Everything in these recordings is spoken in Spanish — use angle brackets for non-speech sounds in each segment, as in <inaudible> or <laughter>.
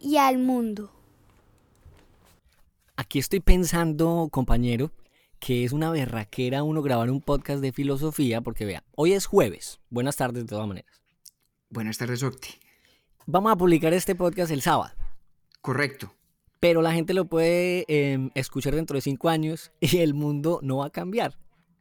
y al mundo. Aquí estoy pensando, compañero, que es una berraquera uno grabar un podcast de filosofía, porque vea, hoy es jueves. Buenas tardes de todas maneras. Buenas tardes, Octi. Vamos a publicar este podcast el sábado. Correcto. Pero la gente lo puede em, escuchar dentro de cinco años y el mundo no va a cambiar.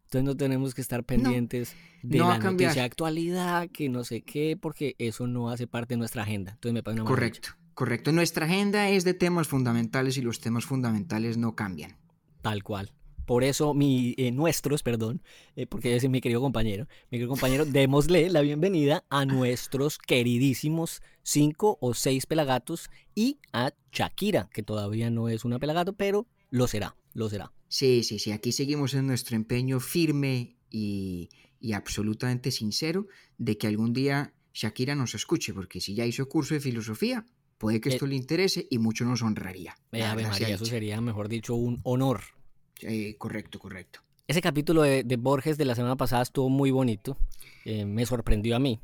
Entonces no tenemos que estar pendientes de no la noticia de actualidad, que no sé qué, porque eso no hace parte de nuestra agenda. Entonces me parece una maravilla. Correcto. Correcto. Nuestra agenda es de temas fundamentales y los temas fundamentales no cambian. Tal cual. Por eso, mi, eh, nuestros, perdón, eh, porque es mi querido compañero, mi querido compañero, <laughs> démosle la bienvenida a nuestros queridísimos cinco o seis pelagatos y a Shakira, que todavía no es una pelagato, pero lo será, lo será. Sí, sí, sí. Aquí seguimos en nuestro empeño firme y, y absolutamente sincero de que algún día Shakira nos escuche, porque si ya hizo curso de filosofía, puede que Eh, esto le interese y mucho nos honraría. Eh, Ave María, eso sería, mejor dicho, un honor. Eh, correcto, correcto. Ese capítulo de, de Borges de la semana pasada estuvo muy bonito, eh, me sorprendió a mí.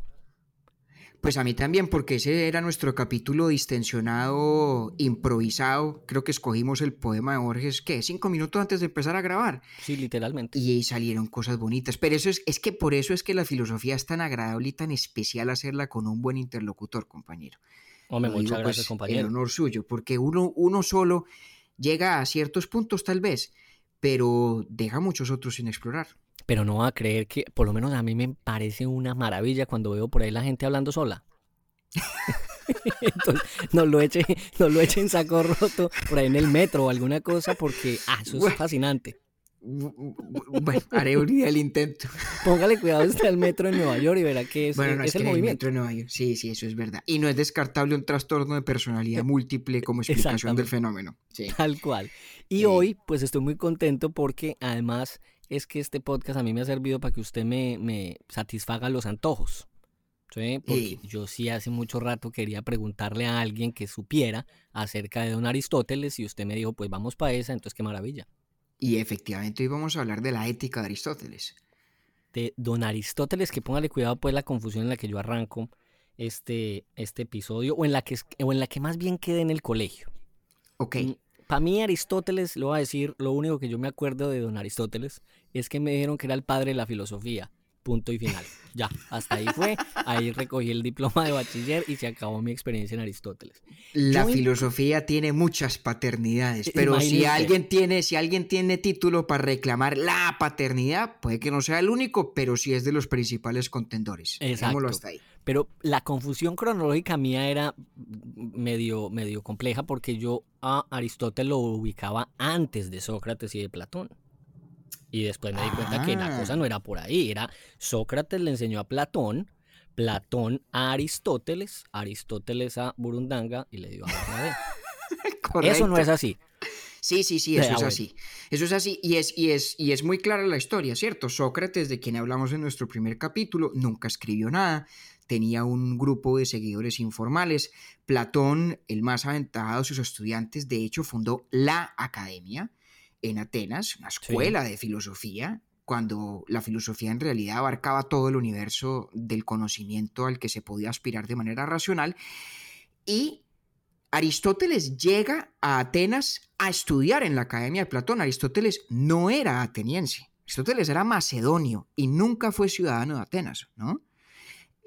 Pues a mí también, porque ese era nuestro capítulo distensionado, improvisado. Creo que escogimos el poema de Borges, ¿qué? Cinco minutos antes de empezar a grabar. Sí, literalmente. Y ahí salieron cosas bonitas. Pero eso es, es que por eso es que la filosofía es tan agradable y tan especial hacerla con un buen interlocutor, compañero. Hombre, muchas digo, gracias, pues, compañero. En honor suyo, porque uno, uno solo llega a ciertos puntos tal vez, pero deja muchos otros sin explorar. Pero no va a creer que, por lo menos a mí me parece una maravilla cuando veo por ahí la gente hablando sola. <laughs> Entonces, no lo eche, no lo eche en saco roto por ahí en el metro o alguna cosa, porque ah, eso es Bueno. fascinante. Bu- bu- Bueno, haré un día el intento. <laughs> Póngale cuidado hasta el metro en Nueva York y verá que es, Bueno, no es es, que el en el movimiento. metro de Nueva York. Sí, sí, eso es verdad. Y no es descartable un trastorno de personalidad múltiple como explicación del fenómeno. Sí. Tal cual. Y Sí. hoy, pues estoy muy contento porque además es que este podcast a mí me ha servido para que usted me, me satisfaga los antojos. ¿sí? Porque Sí. yo sí hace mucho rato quería preguntarle a alguien que supiera acerca de don Aristóteles y usted me dijo, pues vamos para esa, entonces qué maravilla. Y efectivamente hoy vamos a hablar de la ética de Aristóteles. De don Aristóteles, que póngale cuidado pues la confusión en la que yo arranco este, este episodio o en, la que, es- o en la que más bien quede en el colegio. Ok. Para mí Aristóteles, lo voy a decir, lo único que yo me acuerdo de don Aristóteles es que me dijeron que era el padre de la filosofía. Punto y final. Ya, hasta ahí fue. Ahí recogí el diploma de bachiller y se acabó mi experiencia en Aristóteles. La Yo- filosofía tiene muchas paternidades, pero Imagine si alguien tiene, si alguien tiene título para reclamar la paternidad, puede que no sea el único, pero sí es de los principales contendores. Exacto. hasta ahí. Pero la confusión cronológica mía era medio, medio compleja porque yo a Aristóteles lo ubicaba antes de Sócrates y de Platón. Y después me di cuenta que la Ah. cosa no era por ahí, era Sócrates le enseñó a Platón, Platón a Aristóteles, Aristóteles a Burundanga y le dio a Bernabé. <laughs> Eso no es así. Sí, sí, sí, eso es así. Eso es así y es, y, es, y es muy clara la historia, ¿cierto? Sócrates, de quien hablamos en nuestro primer capítulo, nunca escribió nada, tenía un grupo de seguidores informales. Platón, el más aventajado de sus estudiantes, de hecho fundó la academia en Atenas, una escuela de filosofía, cuando la filosofía en realidad abarcaba todo el universo del conocimiento al que se podía aspirar de manera racional. Y Aristóteles llega a Atenas a estudiar en la Academia de Platón. Aristóteles no era ateniense. Aristóteles era macedonio y nunca fue ciudadano de Atenas, ¿no?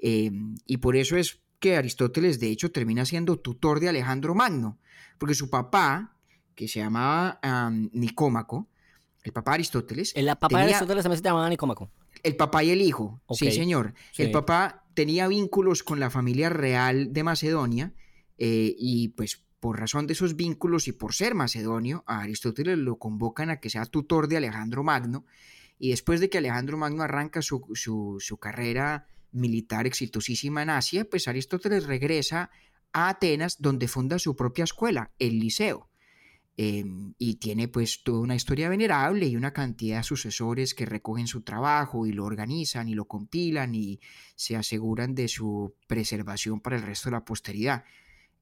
Eh, y por eso es que Aristóteles, de hecho, termina siendo tutor de Alejandro Magno, porque su papá, que se llamaba am, Nicómaco, el papá de Aristóteles, El papá de Aristóteles también se llamaba Nicómaco. el papá y el hijo, sí señor. sí. El papá tenía vínculos con la familia real de Macedonia eh, y pues por razón de esos vínculos y por ser macedonio, a Aristóteles lo convocan a que sea tutor de Alejandro Magno y después de que Alejandro Magno arranca su, su- su carrera militar exitosísima en Asia, pues Aristóteles regresa a Atenas donde funda su propia escuela, el Liceo. Eh, y tiene pues toda una historia venerable y una cantidad de sucesores que recogen su trabajo y lo organizan y lo compilan y se aseguran de su preservación para el resto de la posteridad.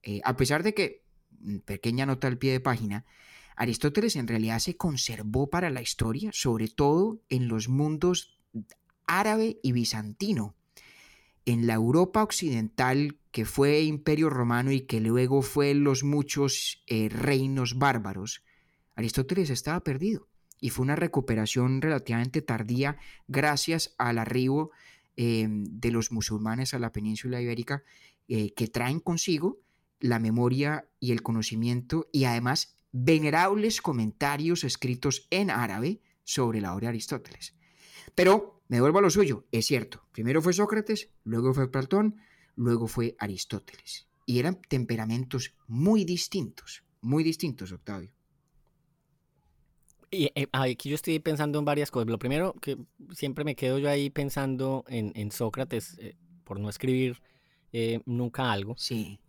Eh, a pesar de que, mm, pequeña nota al pie de página, Aristóteles en realidad se conservó para la historia, sobre todo en los mundos árabe y bizantino. En la Europa occidental, que fue imperio romano y que luego fue los muchos eh, reinos bárbaros, Aristóteles estaba perdido y fue una recuperación relativamente tardía gracias al arribo eh, de los musulmanes a la península ibérica eh, que traen consigo la memoria y el conocimiento y además venerables comentarios escritos en árabe sobre la obra de Aristóteles. Pero me vuelvo a lo suyo, es cierto, primero fue Sócrates, luego fue Platón, luego fue Aristóteles. Y eran temperamentos muy distintos, muy distintos, Octavio. Y eh, aquí yo estoy pensando en varias cosas. Lo primero, que siempre me quedo yo ahí pensando en, Sócrates, eh, por no escribir eh, nunca algo. Sí.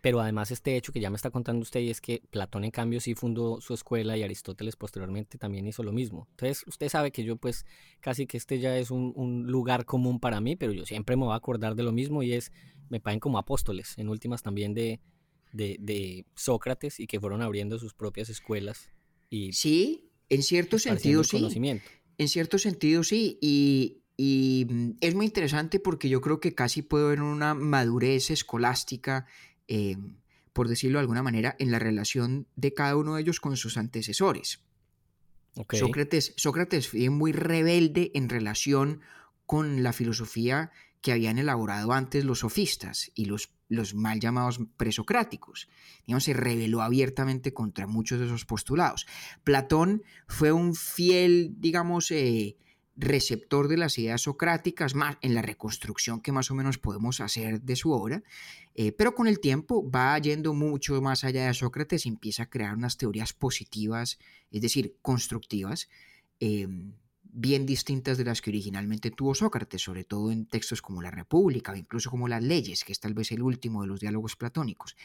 pero además este hecho que ya me está contando usted y es que Platón en cambio sí fundó su escuela y Aristóteles posteriormente también hizo lo mismo. Entonces usted sabe que yo pues casi que este ya es un, lugar común para mí, pero yo siempre me voy a acordar de lo mismo y es, me pagan como apóstoles, en últimas también de, de, de Sócrates y que fueron abriendo sus propias escuelas. Y, sí, en cierto sentido sí. En cierto sentido sí. Y, mm, es muy interesante porque yo creo que casi puedo ver una madurez escolástica, em, por decirlo de alguna manera, en la relación de cada uno de ellos con sus antecesores. Sócrates, Sócrates fue muy rebelde en relación con la filosofía que habían elaborado antes los sofistas y los, los mal llamados presocráticos. Digamos, se rebeló abiertamente contra muchos de esos postulados. Platón fue un fiel, digamos, eh, receptor de las ideas socráticas, más en la reconstrucción que más o menos podemos hacer de su obra, eh, pero con el tiempo va yendo mucho más allá de Sócrates y empieza a crear unas teorías positivas, es decir, constructivas, em, bien distintas de las que originalmente tuvo Sócrates, sobre todo en textos como La República o incluso como Las Leyes, que es tal vez el último de los diálogos platónicos.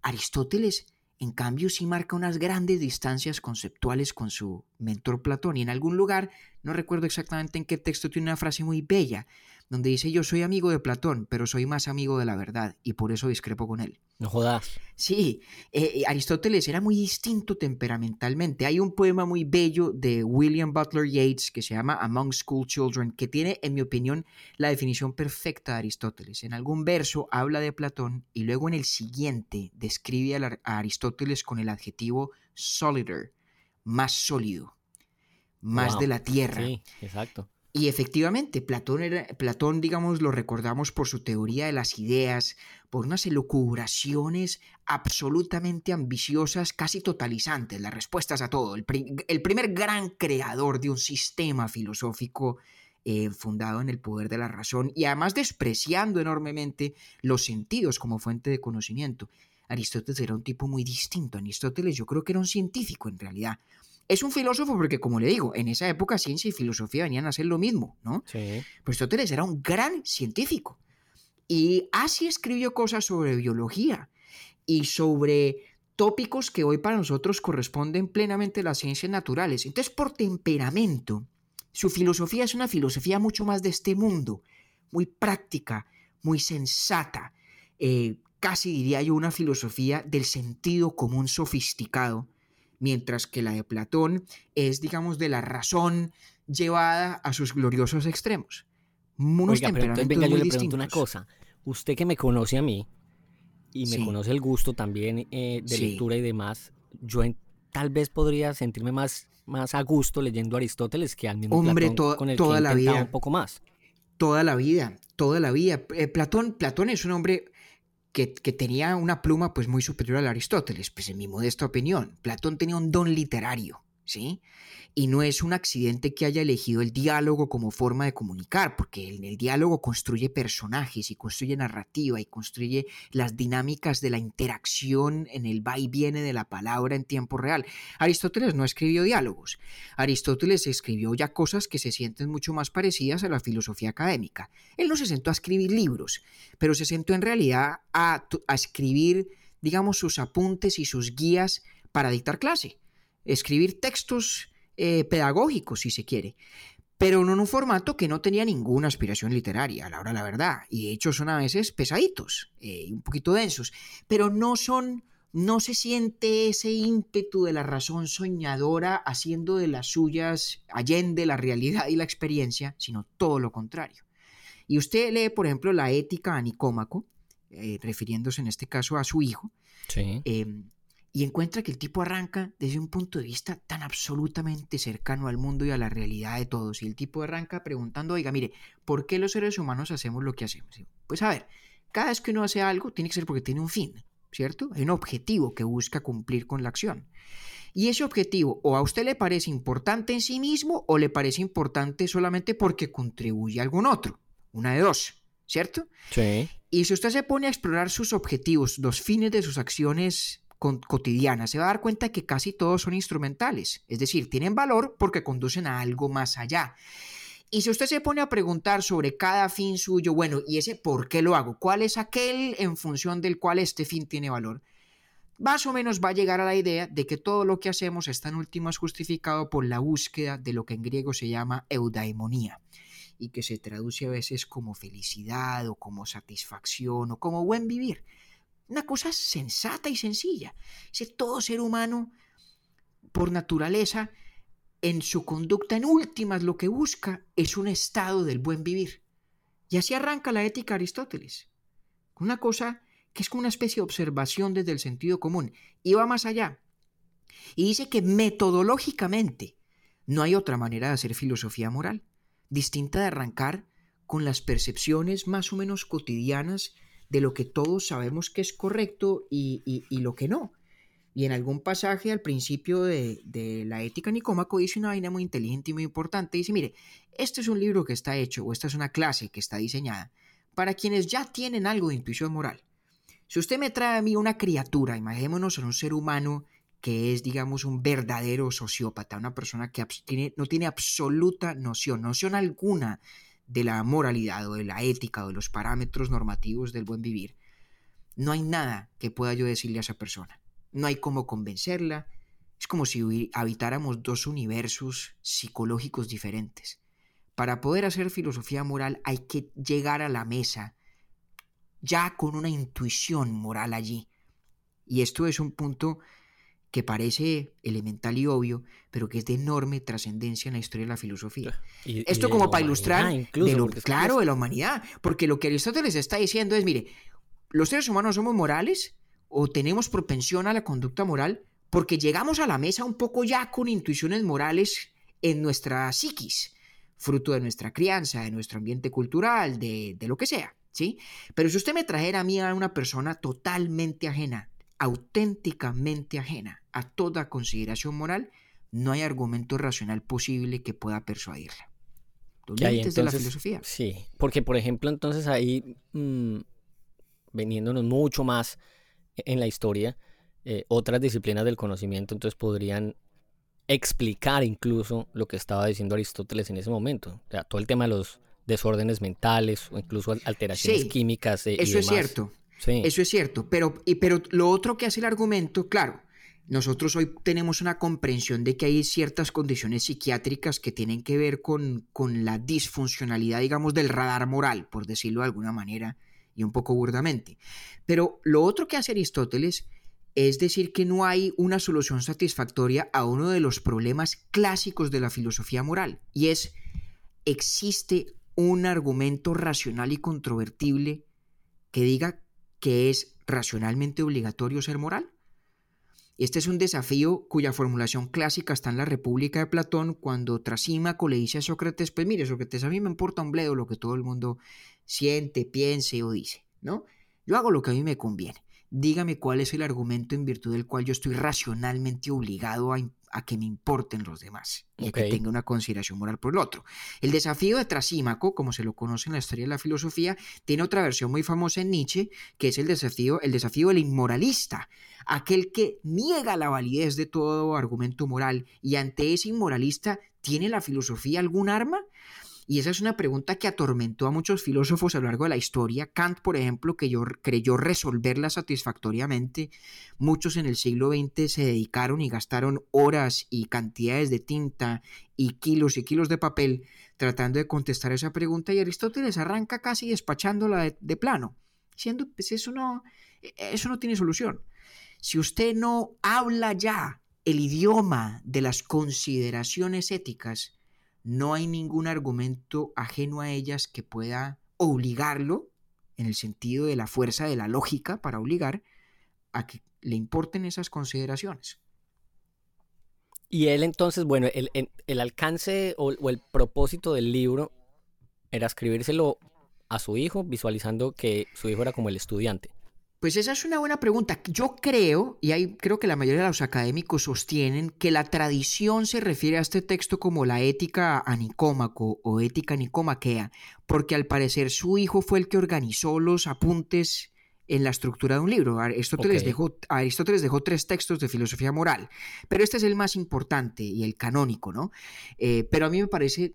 Aristóteles, en cambio, sí marca unas grandes distancias conceptuales con su mentor Platón y en algún lugar, no recuerdo exactamente en qué texto, tiene una frase muy bella, donde dice yo soy amigo de Platón, pero soy más amigo de la verdad y por eso discrepo con él. No jodas. Sí, eh, Aristóteles era muy distinto temperamentalmente. Hay un poema muy bello de William Butler Yeats que se llama Among School Children, que tiene, en mi opinión, la definición perfecta de Aristóteles. En algún verso habla de Platón y luego en el siguiente describe a, Aristóteles con el adjetivo solider, más sólido, más de la tierra. Sí, exacto. Y efectivamente, Platón, era, Platón, digamos, lo recordamos por su teoría de las ideas, por unas elucubraciones absolutamente ambiciosas, casi totalizantes, las respuestas a todo. El, primer gran creador de un sistema filosófico eh, fundado en el poder de la razón y además despreciando enormemente los sentidos como fuente de conocimiento. Aristóteles era un tipo muy distinto. Aristóteles yo creo que era un científico en realidad. Es un filósofo porque, como le digo, en esa época ciencia y filosofía venían a ser lo mismo, ¿no? Sí. Pues Aristóteles era un gran científico. Y así escribió cosas sobre biología y sobre tópicos que hoy para nosotros corresponden plenamente a las ciencias naturales. Entonces, por temperamento, su filosofía es una filosofía mucho más de este mundo, muy práctica, muy sensata, eh, casi diría yo una filosofía del sentido común sofisticado, mientras que la de Platón es, digamos, de la razón llevada a sus gloriosos extremos. Unos Oiga, pero venga, yo le pregunto una cosa. Usted que me conoce a mí y me conoce el gusto también eh, de lectura y demás, yo tal vez podría sentirme más, más a gusto leyendo Aristóteles que al mismo Hombre, Platón con el toda que la vida. un poco más. Toda la vida, toda la vida. Eh, Platón, Platón es un hombre que, tenía una pluma pues muy superior a Aristóteles, pues en mi modesta opinión. Platón tenía un don literario, ¿sí? Y no es un accidente que haya elegido el diálogo como forma de comunicar, porque en el diálogo construye personajes y construye narrativa y construye las dinámicas de la interacción en el va y viene de la palabra en tiempo real. Aristóteles no escribió diálogos. Aristóteles escribió ya cosas que se sienten mucho más parecidas a la filosofía académica. Él no se sentó a escribir libros, pero se sentó en realidad a, a escribir, digamos, sus apuntes y sus guías para dictar clase. Escribir textos eh, pedagógico, si se quiere, pero no en un formato que no tenía ninguna aspiración literaria, a la hora la verdad, y de hecho son a veces pesaditos, eh, un poquito densos, pero no son, no se siente ese ímpetu de la razón soñadora haciendo de las suyas allende la realidad y la experiencia, sino todo lo contrario. Y usted lee, por ejemplo, la ética a Nicómaco, eh, refiriéndose en este caso a su hijo, Sí. em, y encuentra que el tipo arranca desde un punto de vista tan absolutamente cercano al mundo y a la realidad de todos. Y el tipo arranca preguntando, oiga, mire, ¿por qué los seres humanos hacemos lo que hacemos? Pues a ver, cada vez que uno hace algo, tiene que ser porque tiene un fin, ¿cierto? Hay un objetivo que busca cumplir con la acción. Y ese objetivo o a usted le parece importante en sí mismo o le parece importante solamente porque contribuye a algún otro. Una de dos, ¿cierto? Sí. Y si usted se pone a explorar sus objetivos, los fines de sus acciones con- cotidianas, se va a dar cuenta que casi todos son instrumentales, es decir, tienen valor porque conducen a algo más allá. Y si usted se pone a preguntar sobre cada fin suyo, bueno, ¿y ese por qué lo hago? ¿Cuál es aquel en función del cual este fin tiene valor? Más o menos va a llegar a la idea de que todo lo que hacemos está en últimas justificado por la búsqueda de lo que en griego se llama eudaimonía y que se traduce a veces como felicidad o como satisfacción o como buen vivir. Una cosa sensata y sencilla. Ese todo ser humano, por naturaleza, en su conducta en últimas lo que busca es un estado del buen vivir. Y así arranca la ética Aristóteles. Una cosa que es como una especie de observación desde el sentido común y va más allá. Y dice que metodológicamente no hay otra manera de hacer filosofía moral, distinta de arrancar con las percepciones más o menos cotidianas de lo que todos sabemos que es correcto y, y- lo que no. Y en algún pasaje al principio de, de la ética Nicómaco dice una vaina muy inteligente y muy importante. Dice, mire, este es un libro que está hecho o esta es una clase que está diseñada para quienes ya tienen algo de intuición moral. Si usted me trae a mí una criatura, imaginémonos en un ser humano que es, digamos, un verdadero sociópata, una persona que no tiene absoluta noción, noción alguna de la moralidad o de la ética o de los parámetros normativos del buen vivir, no hay nada que pueda yo decirle a esa persona. No hay cómo convencerla. Es como si habitáramos dos universos psicológicos diferentes. Para poder hacer filosofía moral hay que llegar a la mesa ya con una intuición moral allí. Y esto es un punto que parece elemental y obvio, pero que es de enorme trascendencia en la historia de la filosofía. Y- Esto como para ilustrar incluso, de lo, claro es- de la humanidad, porque lo que Aristóteles está diciendo es, mire, los seres humanos somos morales o tenemos propensión a la conducta moral porque llegamos a la mesa un poco ya con intuiciones morales en nuestra psiquis, fruto de nuestra crianza, de nuestro ambiente cultural, de, de lo que sea, ¿sí? Pero si usted me trajera a mí a una persona totalmente ajena, auténticamente ajena a toda consideración moral, no hay argumento racional posible que pueda persuadirla. Los límites de la entonces- filosofía. Sí, porque por ejemplo entonces ahí, mm, veniéndonos mucho más en la historia, eh, otras disciplinas del conocimiento entonces podrían explicar incluso lo que estaba diciendo Aristóteles en ese momento. O sea, todo el tema de los desórdenes mentales o incluso al- alteraciones Sí, químicas eh, y Eso es cierto. Eso es cierto, pero, pero lo otro que hace el argumento, claro, nosotros hoy tenemos una comprensión de que hay ciertas condiciones psiquiátricas que tienen que ver con, con la disfuncionalidad, digamos, del radar moral, por decirlo de alguna manera, y un poco burdamente. Pero lo otro que hace Aristóteles es decir que no hay una solución satisfactoria a uno de los problemas clásicos de la filosofía moral, y es, existe un argumento racional y controvertible que diga que es racionalmente obligatorio ser moral? Este es un desafío cuya formulación clásica está en la República de Platón cuando Trasímaco le dice a Sócrates, pues mire Sócrates, a mí me importa un bledo lo que todo el mundo siente, piense o dice, ¿no? Yo hago lo que a mí me conviene. Dígame cuál es el argumento en virtud del cual yo estoy racionalmente obligado a, a que me importen los demás y a que tenga una consideración moral por el otro. El desafío de Trasímaco, como se lo conoce en la historia de la filosofía, tiene otra versión muy famosa en Nietzsche, que es el desafío, el desafío del inmoralista, aquel que niega la validez de todo argumento moral y ante ese inmoralista, ¿tiene la filosofía algún arma? Y esa es una pregunta que atormentó a muchos filósofos a lo largo de la historia. Kant, por ejemplo, que yo, creyó resolverla satisfactoriamente. Muchos en el siglo XX se dedicaron y gastaron horas y cantidades de tinta y kilos y kilos de papel tratando de contestar esa pregunta y Aristóteles arranca casi despachándola de, de plano, diciendo, pues eso no, eso no tiene solución. Si usted no habla ya el idioma de las consideraciones éticas, no hay ningún argumento ajeno a ellas que pueda obligarlo, en el sentido de la fuerza de la lógica para obligar, a que le importen esas consideraciones. Y él entonces, bueno, el, el, alcance o, o, el propósito del libro era escribírselo a su hijo, visualizando que su hijo era como el estudiante. Pues esa es una buena pregunta. Yo creo, y ahí creo que la mayoría de los académicos sostienen, que la tradición se refiere a este texto como la ética a Nicómaco o ética nicomaquea, porque al parecer su hijo fue el que organizó los apuntes en la estructura de un libro. Aristóteles, dejó, Aristóteles dejó tres textos de filosofía moral, pero este es el más importante y el canónico, ¿no? Eh, pero a mí me parece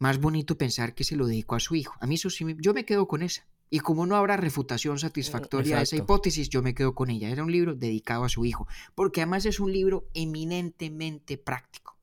más bonito pensar que se lo dedicó a su hijo. A mí eso sí, yo me quedo con esa. Y como no habrá refutación satisfactoria de esa hipótesis, yo me quedo con ella. Era un libro dedicado a su hijo, porque además es un libro eminentemente práctico.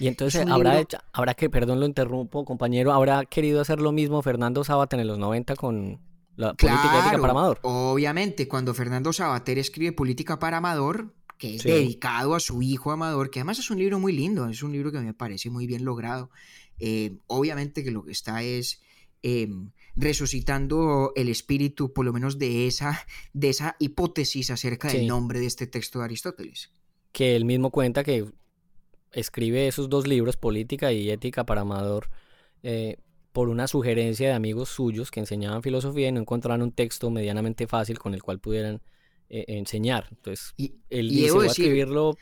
Y entonces habrá, habrá que, perdón lo interrumpo, compañero, habrá querido hacer lo mismo Fernando Sabater en los 90 con la política ética para Amador. Obviamente, cuando Fernando Sabater escribe Política para Amador, que es dedicado a su hijo Amador, que además es un libro muy lindo, es un libro que me parece muy bien logrado. Eh, obviamente que lo que está es em, resucitando el espíritu, por lo menos de esa, de esa hipótesis acerca del nombre de este texto de Aristóteles. Que él mismo cuenta que escribe esos dos libros, Política y Ética para Amador, eh, por una sugerencia de amigos suyos que enseñaban filosofía y no encontraban un texto medianamente fácil con el cual pudieran eh, enseñar. Entonces, él dice, voy a escribirlo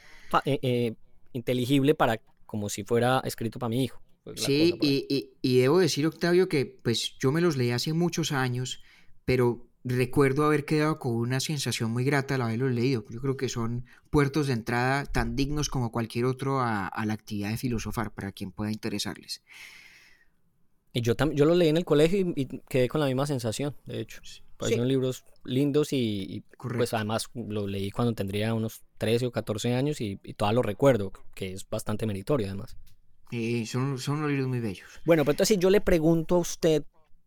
eh, inteligible para como si fuera escrito para mi hijo. Pues, sí, y, debo decir, Octavio, que pues yo me los leí hace muchos años, pero recuerdo haber quedado con una sensación muy grata al haberlos leído. Yo creo que son puertos de entrada tan dignos como cualquier otro a, la actividad de filosofar, para quien pueda interesarles. Y yo, yo lo leí en el colegio y, quedé con la misma sensación, de hecho. Son libros lindos y, pues además lo leí cuando tendría unos 13 o 14 años y, y todavía lo recuerdo, que es bastante meritorio además. Eh, son, son unos libros muy bellos. Bueno, pero entonces yo le pregunto a usted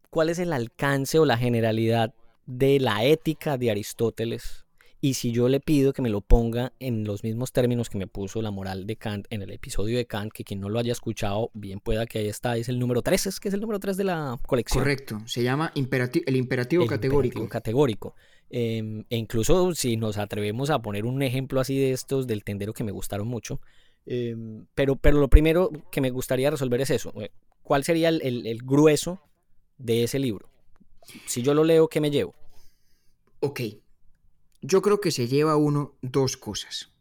cuál es el alcance o la generalidad de la ética de Aristóteles y si yo le pido que me lo ponga en los mismos términos que me puso la moral de Kant en el episodio de Kant, que quien no lo haya escuchado, bien pueda que ahí está, es el número 3, es que es el número 3 de la colección. Correcto, se llama el imperativo categórico. categórico. Em, e incluso si nos atrevemos a poner un ejemplo así de estos del tendero que me gustaron mucho, Em, pero, pero lo primero que me gustaría resolver es eso. Eh, ¿Cuál sería el, grueso de ese libro? Si yo lo leo, ¿qué me llevo? Ok. Yo creo que se lleva uno dos cosas.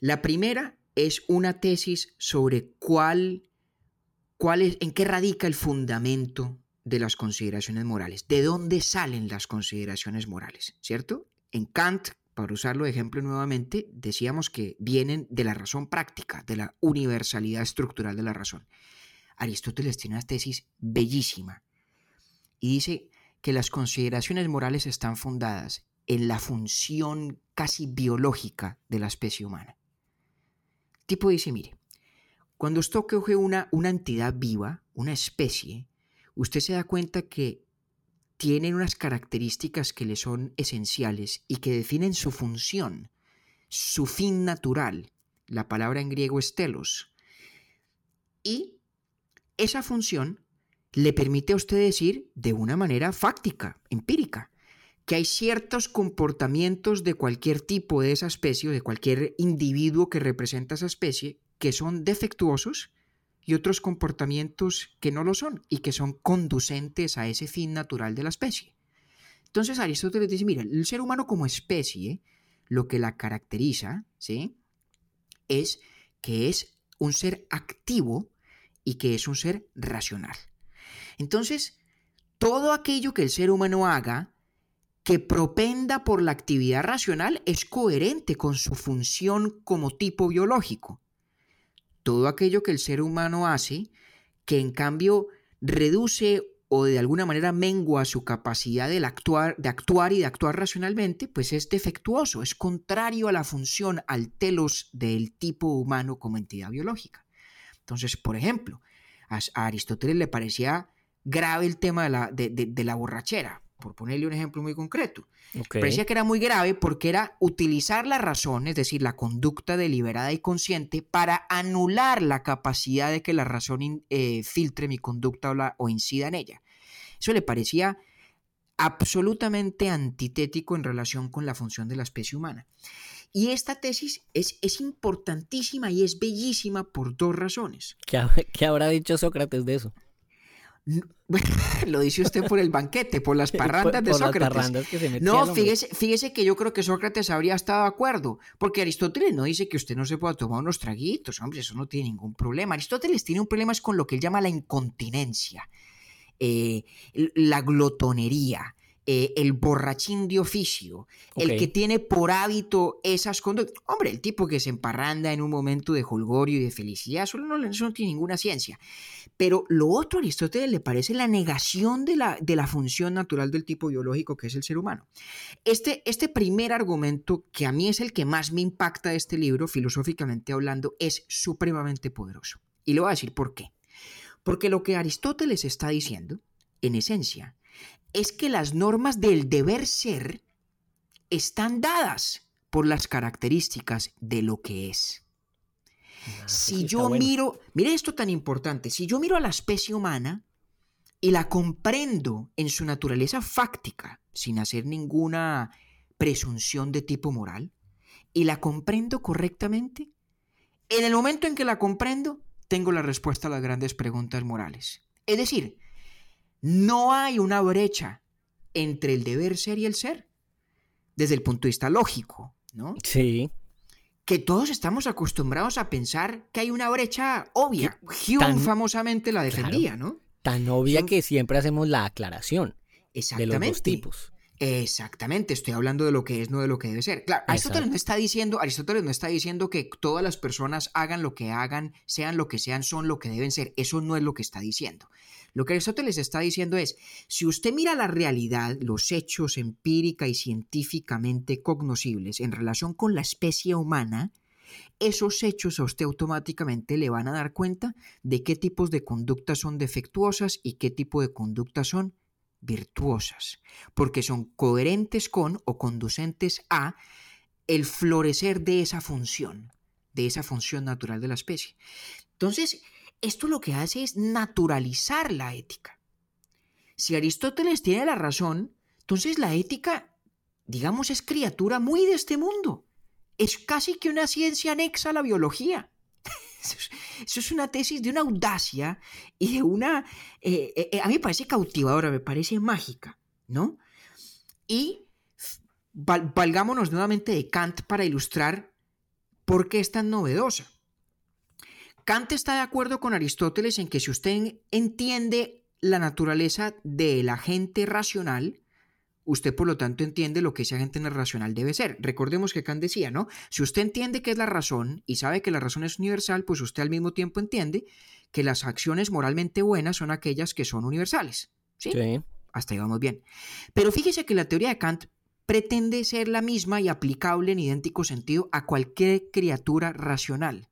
La primera es una tesis sobre cuál, cuál es, en qué radica el fundamento de las consideraciones morales, de dónde salen las consideraciones morales, ¿cierto? En Kant para usarlo de ejemplo nuevamente, decíamos que vienen de la razón práctica, de la universalidad estructural de la razón. Aristóteles tiene una tesis bellísima y dice que las consideraciones morales están fundadas en la función casi biológica de la especie humana. El tipo dice, mire, cuando usted coge una, una entidad viva, una especie, usted se da cuenta que tienen unas características que le son esenciales y que definen su función, su fin natural. La palabra en griego es telos. Y esa función le permite a usted decir de una manera fáctica, empírica, que hay ciertos comportamientos de cualquier tipo de esa especie, de cualquier individuo que representa esa especie, que son defectuosos y otros comportamientos que no lo son y que son conducentes a ese fin natural de la especie. Entonces Aristóteles dice, mira, el ser humano como especie, lo que la caracteriza, ¿sí? Es que es un ser activo y que es un ser racional. Entonces, todo aquello que el ser humano haga que propenda por la actividad racional es coherente con su función como tipo biológico todo aquello que el ser humano hace, que en cambio reduce o de alguna manera mengua su capacidad de actuar, de actuar y de actuar racionalmente, pues es defectuoso, es contrario a la función, al telos del tipo humano como entidad biológica. Entonces, por ejemplo, a, Aristóteles le parecía grave el tema de la, de la borrachera por ponerle un ejemplo muy concreto. Parecía que era muy grave porque era utilizar la razón, es decir, la conducta deliberada y consciente, para anular la capacidad de que la razón eh, filtre mi conducta o, o, incida en ella. Eso le parecía absolutamente antitético en relación con la función de la especie humana. Y esta tesis es, es importantísima y es bellísima por dos razones. ¿Qué, habrá dicho Sócrates de eso? <laughs> Lo dice usted por el banquete, por las <laughs> parrandas de Sócrates. no, fíjese, fíjese que yo creo que Sócrates habría estado de acuerdo, porque Aristóteles no dice que usted no se pueda tomar unos traguitos, hombre, eso no tiene ningún problema. Aristóteles tiene un problema es con lo que él llama la incontinencia, eh, la glotonería, eh, el borrachín de oficio, el que tiene por hábito esas conductas. Hombre, el tipo que se emparranda en un momento de holgorio y de felicidad, eso no, no tiene ninguna ciencia. Pero lo otro a Aristóteles le parece la negación de la, de la función natural del tipo biológico que es el ser humano. Este, este primer argumento, que a mí es el que más me impacta de este libro, filosóficamente hablando, es supremamente poderoso. Y le voy a decir por qué. Porque lo que Aristóteles está diciendo, en esencia, es que las normas del deber ser están dadas por las características de lo que es. Ah, si yo miro, mire esto tan importante, si yo miro a la especie humana y la comprendo en su naturaleza fáctica, sin hacer ninguna presunción de tipo moral, y la comprendo correctamente, en el momento en que la comprendo, tengo la respuesta a las grandes preguntas morales. Es decir, no hay una brecha entre el deber ser y el ser, desde el punto de vista lógico, ¿no? Sí. Que todos estamos acostumbrados a pensar que hay una brecha obvia. Hume famosamente la defendía, ¿no? Tan obvia que siempre hacemos la aclaración de los dos tipos. Exactamente, estoy hablando de lo que es, no de lo que debe ser. Claro, Aristóteles no está diciendo, Aristóteles no está diciendo que todas las personas hagan lo que hagan, sean lo que sean, son lo que deben ser. Eso no es lo que está diciendo. Lo que Aristóteles está diciendo es, si usted mira la realidad, los hechos empírica y científicamente cognoscibles en relación con la especie humana, esos hechos a usted automáticamente le van a dar cuenta de qué tipos de conductas son defectuosas y qué tipo de conductas son virtuosas, porque son coherentes con o conducentes a el florecer de esa función, de esa función natural de la especie. Entonces, esto lo que hace es naturalizar la ética. Si Aristóteles tiene la razón, entonces la ética, digamos, es criatura muy de este mundo. Es casi que una ciencia anexa a la biología. Eso es, una tesis de una audacia y de una... Eh, eh, eh, a mí me parece cautivadora, me parece mágica, ¿no? Y valgámonos nuevamente de Kant para ilustrar por qué es tan novedosa. Kant está de acuerdo con Aristóteles en que si usted entiende la naturaleza del agente racional, usted por lo tanto entiende lo que ese agente racional debe ser. Recordemos que Kant decía, ¿no? Si usted entiende qué es la razón y sabe que la razón es universal, pues usted al mismo tiempo entiende que las acciones moralmente buenas son aquellas que son universales. ¿Sí? sí. Hasta ahí vamos bien. Pero fíjese que la teoría de Kant pretende ser la misma y aplicable en idéntico sentido a cualquier criatura racional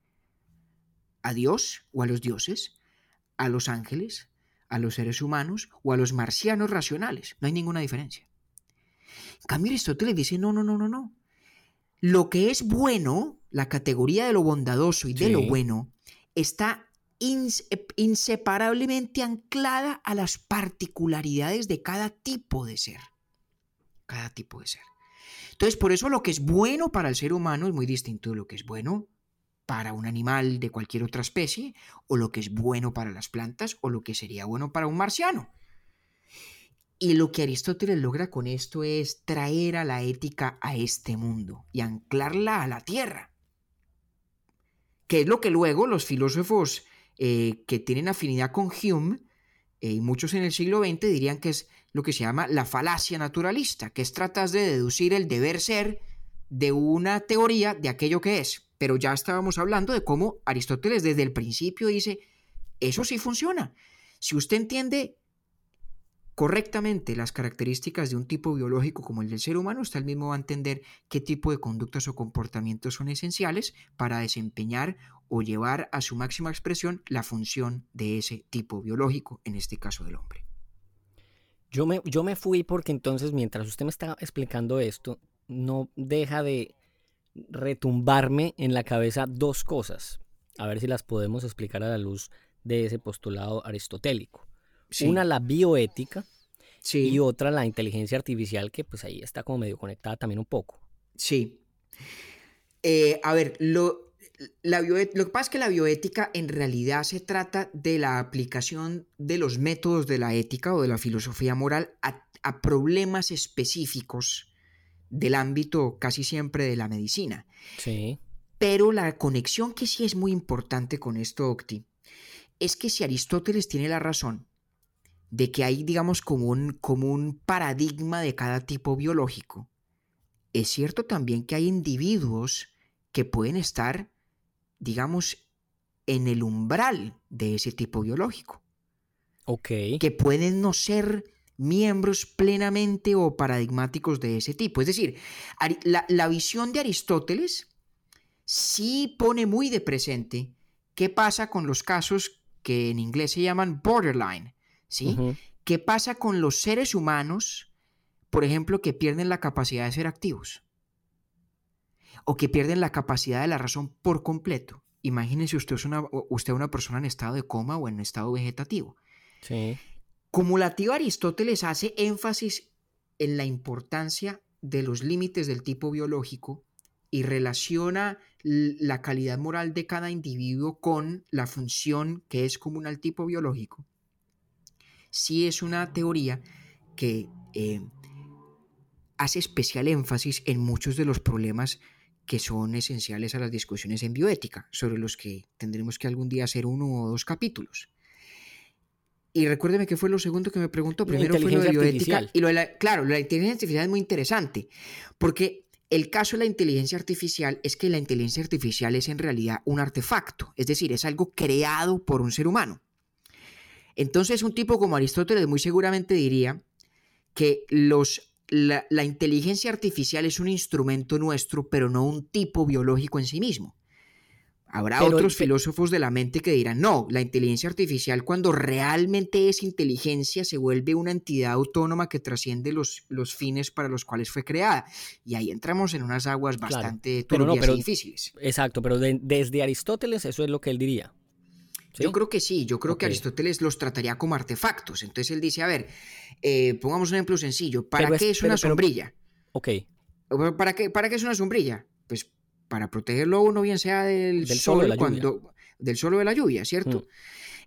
a Dios o a los dioses, a los ángeles, a los seres humanos o a los marcianos racionales. No hay ninguna diferencia. En cambio, Aristóteles dice, no, no, no, no, no. Lo que es bueno, la categoría de lo bondadoso y de lo bueno, está inseparablemente anclada a las particularidades de cada tipo de ser. Cada tipo de ser. Entonces, por eso lo que es bueno para el ser humano es muy distinto de lo que es bueno para un animal de cualquier otra especie, o lo que es bueno para las plantas, o lo que sería bueno para un marciano. Y lo que Aristóteles logra con esto es traer a la ética a este mundo y anclarla a la tierra. Que es lo que luego los filósofos eh, que tienen afinidad con Hume, eh, y muchos en el siglo XX dirían que es lo que se llama la falacia naturalista, que es tratar de deducir el deber ser de una teoría de aquello que es pero ya estábamos hablando de cómo Aristóteles desde el principio dice, eso sí funciona. Si usted entiende correctamente las características de un tipo biológico como el del ser humano, usted mismo va a entender qué tipo de conductas o comportamientos son esenciales para desempeñar o llevar a su máxima expresión la función de ese tipo biológico, en este caso del hombre. Yo me, yo me fui porque entonces mientras usted me estaba explicando esto, no deja de retumbarme en la cabeza dos cosas, a ver si las podemos explicar a la luz de ese postulado aristotélico. Una, la bioética, Sí. y otra la inteligencia artificial, que pues ahí está como medio conectada también un poco. Sí. Eh, a ver, lo, la bioé- lo que pasa es que la bioética en realidad se trata de la aplicación de los métodos de la ética o de la filosofía moral a, a problemas específicos del ámbito casi siempre de la medicina. Sí. Pero la conexión que sí es muy importante con esto, Octi, es que si Aristóteles tiene la razón de que hay, digamos, como un, como un paradigma de cada tipo biológico, es cierto también que hay individuos que pueden estar, digamos, en el umbral de ese tipo biológico, Ok. que pueden no ser miembros plenamente o paradigmáticos de ese tipo. Es decir, la, la visión de Aristóteles sí pone muy de presente qué pasa con los casos que en inglés se llaman borderline, ¿sí? ¿Qué pasa con los seres humanos, por ejemplo, que pierden la capacidad de ser activos? O que pierden la capacidad de la razón por completo. Imagínense usted es una, usted una persona en estado de coma o en estado vegetativo. Sí. Cumulativo Aristóteles hace énfasis en la importancia de los límites del tipo biológico y relaciona la calidad moral de cada individuo con la función que es común al tipo biológico. Sí es una teoría que eh, hace especial énfasis en muchos de los problemas que son esenciales a las discusiones en bioética, sobre los que tendremos que algún día hacer uno o dos capítulos. Y recuérdeme qué fue lo segundo que me preguntó. Primero fue lo de bioética. artificial. Y lo de la, claro, lo de la inteligencia artificial es muy interesante. Porque el caso de la inteligencia artificial es que la inteligencia artificial es en realidad un artefacto. Es decir, es algo creado por un ser humano. Entonces, un tipo como Aristóteles muy seguramente diría que los, la, la inteligencia artificial es un instrumento nuestro, pero no un tipo biológico en sí mismo. Habrá Pero- otros filósofos de la mente que dirán, no, la inteligencia artificial cuando realmente es inteligencia se vuelve una entidad autónoma que trasciende los, los fines para los cuales fue creada. Y ahí entramos en unas aguas Claro, bastante pero no, turbias y difíciles. Exacto, pero de- desde Aristóteles eso es lo que él diría. ¿Sí? Yo creo que sí, yo creo que Aristóteles los trataría como artefactos. Entonces él dice, a ver, eh, pongamos un ejemplo sencillo, ¿para Pero qué es pero- una pero- sombrilla? Ok. ¿Para qué, ¿Para qué es una sombrilla? Pues para protegerlo a uno, bien sea del, Del sol de la lluvia. cuando, del sol o de la lluvia, ¿cierto? Mm.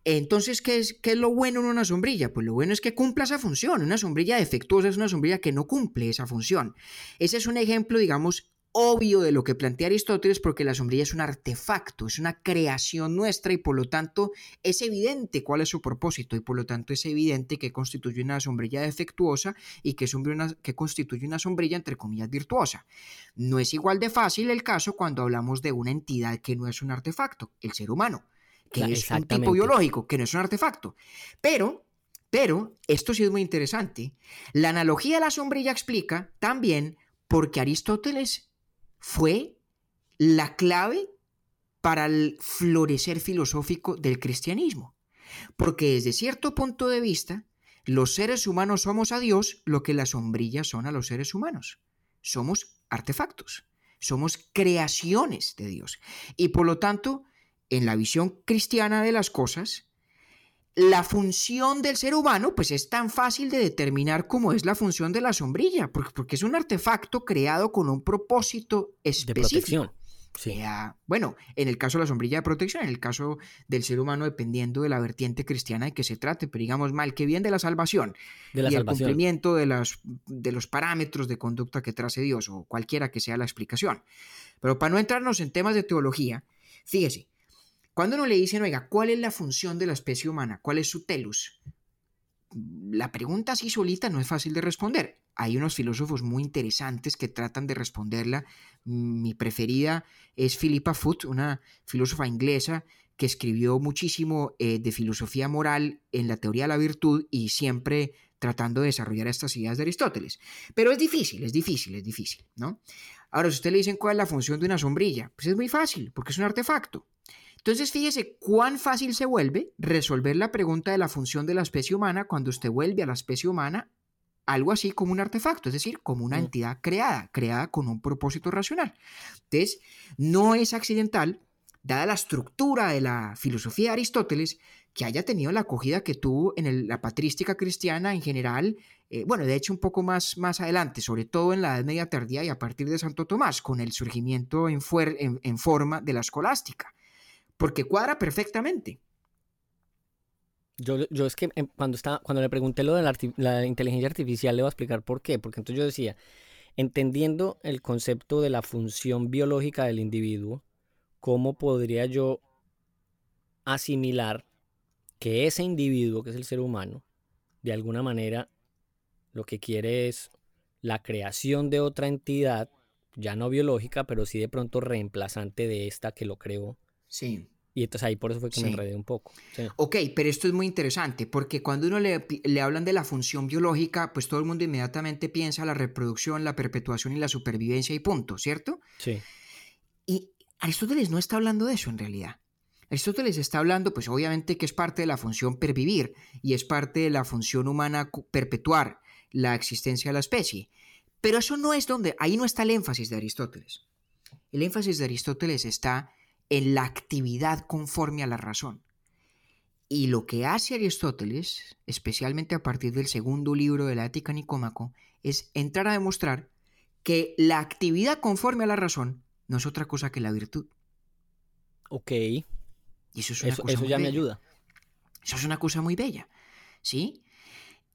Entonces, ¿qué es, ¿qué es lo bueno en una sombrilla? Pues lo bueno es que cumpla esa función. Una sombrilla defectuosa es una sombrilla que no cumple esa función. Ese es un ejemplo, digamos, obvio de lo que plantea Aristóteles porque la sombrilla es un artefacto, es una creación nuestra y por lo tanto es evidente cuál es su propósito y por lo tanto es evidente que constituye una sombrilla defectuosa y que, una- que constituye una sombrilla entre comillas virtuosa. No es igual de fácil el caso cuando hablamos de una entidad que no es un artefacto, el ser humano, que es un tipo biológico, que no es un artefacto. Pero, pero, esto sí es muy interesante. La analogía de la sombrilla explica también por qué Aristóteles fue la clave para el florecer filosófico del cristianismo. Porque desde cierto punto de vista, los seres humanos somos a Dios lo que las sombrillas son a los seres humanos. Somos artefactos, somos creaciones de Dios. Y por lo tanto, en la visión cristiana de las cosas, la función del ser humano pues es tan fácil de determinar como es la función de la sombrilla, porque, porque es un artefacto creado con un propósito De específico. protección. Sí. bueno, en el caso de la sombrilla de protección, en el caso del ser humano, dependiendo de la vertiente cristiana de que se trate, pero digamos mal que bien de la salvación De la y el cumplimiento de, las, de los parámetros de conducta que trace Dios o cualquiera que sea la explicación. Pero para no entrarnos en temas de teología, fíjese, cuando uno le dicen, oiga, ¿cuál es la función de la especie humana? ¿Cuál es su telus? La pregunta así solita no es fácil de responder. Hay unos filósofos muy interesantes que tratan de responderla. Mi preferida es Philippa Foot, una filósofa inglesa que escribió muchísimo eh, de filosofía moral en la teoría de la virtud y siempre tratando de desarrollar estas ideas de Aristóteles. Pero es difícil, es difícil, es difícil, ¿no? Ahora, si usted le dicen cuál es la función de una sombrilla, pues es muy fácil, porque es un artefacto. Entonces, fíjese cuán fácil se vuelve resolver la pregunta de la función de la especie humana cuando usted vuelve a la especie humana algo así como un artefacto, es decir, como una Mm. entidad creada, creada con un propósito racional. Entonces, no es accidental, dada la estructura de la filosofía de Aristóteles, que haya tenido la acogida que tuvo en la patrística cristiana en general, eh, bueno, de hecho un poco más, más adelante, sobre todo en la Edad Media Tardía y a partir de Santo Tomás, con el surgimiento en, en, forma de la escolástica, porque cuadra perfectamente. Yo, yo es que em, cuando, estaba, cuando le pregunté lo de la, la inteligencia artificial, le voy a explicar por qué, porque entonces yo decía, entendiendo el concepto de la función biológica del individuo, ¿cómo podría yo asimilar que ese individuo, que es el ser humano, de alguna manera lo que quiere es la creación de otra entidad, ya no biológica, pero sí de pronto reemplazante de esta que lo creó. Sí. Y entonces ahí por eso fue que me enredé un poco. Ok, pero esto es muy interesante porque cuando uno le, le, hablan de la función biológica, pues todo el mundo inmediatamente piensa la reproducción, la perpetuación y la supervivencia y punto, ¿cierto? Sí. Y Aristóteles no está hablando de eso en realidad. Aristóteles está hablando, pues obviamente que es parte de la función pervivir y es parte de la función humana perpetuar la existencia de la especie. Pero eso no es donde, ahí no está el énfasis de Aristóteles. El énfasis de Aristóteles está en la actividad conforme a la razón. Y lo que hace Aristóteles, especialmente a partir del segundo libro de la Ética Nicómaco, es entrar a demostrar que la actividad conforme a la razón no es otra cosa que la virtud. Ok. Y eso es una cosa ya me ayuda. Eso es una cosa muy bella, ¿sí?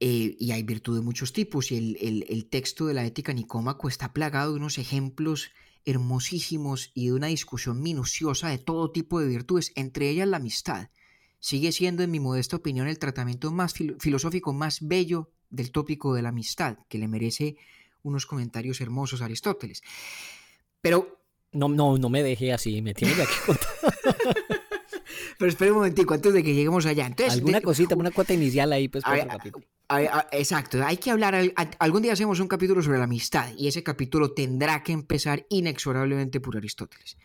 Eh, y hay virtud de muchos tipos y el, texto de la ética nicómaco está plagado de unos ejemplos hermosísimos y de una discusión minuciosa de todo tipo de virtudes, entre ellas la amistad. Sigue siendo, en mi modesta opinión, el tratamiento más filosófico más bello del tópico de la amistad, que le merece unos comentarios hermosos a Aristóteles. Pero... No, no, no me deje así, me tiene que <laughs> Pero espera un momentico, antes de que lleguemos allá. Entonces, Alguna cosita, una cuota inicial ahí, pues, para capítulo. exacto, hay que hablar, algún día hacemos un capítulo sobre la amistad y ese capítulo tendrá que empezar inexorablemente por Aristóteles.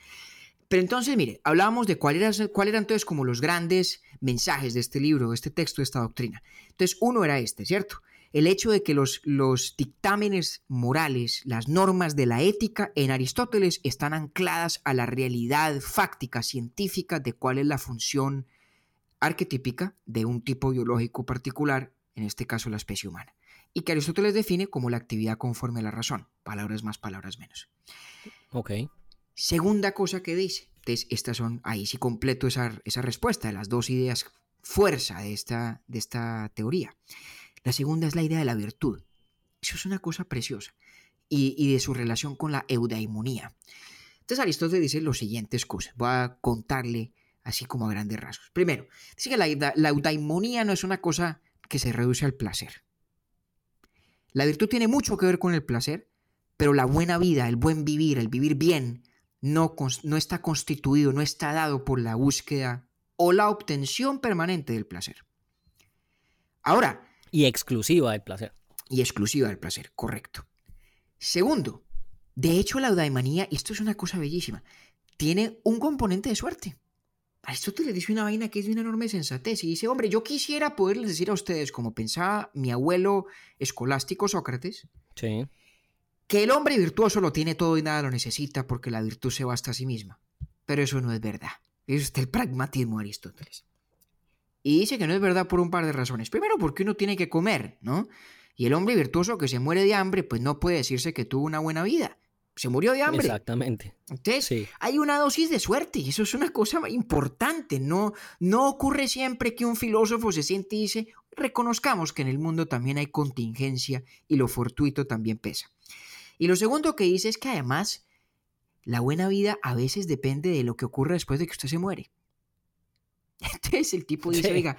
Pero entonces, mire, hablábamos de cuáles eran, cuál eran entonces como los grandes mensajes de este libro, de este texto, de esta doctrina. Entonces, uno era este, ¿cierto? El hecho de que los, los dictámenes morales, las normas de la ética en Aristóteles están ancladas a la realidad fáctica, científica de cuál es la función arquetípica de un tipo biológico particular, en este caso la especie humana, y que Aristóteles define como la actividad conforme a la razón, palabras más, palabras menos. Ok. Segunda cosa que dice, entonces estas son, ahí sí completo esa, esa respuesta de las dos ideas fuerza de esta, de esta teoría. La segunda es la idea de la virtud. Eso es una cosa preciosa. Y, de su relación con la eudaimonía. Entonces Aristóteles dice los siguientes cosas. Voy a contarle así como a grandes rasgos. Primero, dice que la, la eudaimonía no es una cosa que se reduce al placer. La virtud tiene mucho que ver con el placer, pero la buena vida, el buen vivir, el vivir bien, no, está constituido, no está dado por la búsqueda o la obtención permanente del placer. Ahora, y exclusiva del placer. Y exclusiva del placer, correcto. Segundo, de hecho la eudaimanía, y esto es una cosa bellísima, tiene un componente de suerte. Aristóteles dice una vaina que es de una enorme sensatez y dice, hombre, yo quisiera poderles decir a ustedes, como pensaba mi abuelo escolástico Sócrates, sí. que el hombre virtuoso lo tiene todo y nada lo necesita porque la virtud se basta a sí misma. Pero eso no es verdad. Eso es el pragmatismo de Aristóteles. Y dice que no es verdad por un par de razones. Primero, porque uno tiene que comer, ¿no? Y el hombre virtuoso que se muere de hambre, pues no puede decirse que tuvo una buena vida. Se murió de hambre. Exactamente. Entonces, hay una dosis de suerte y eso es una cosa importante. No, no ocurre siempre que un filósofo se siente y dice, reconozcamos que en el mundo también hay contingencia y lo fortuito también pesa. Y lo segundo que dice es que además la buena vida a veces depende de lo que ocurre después de que usted se muere. Entonces el tipo dice, oiga,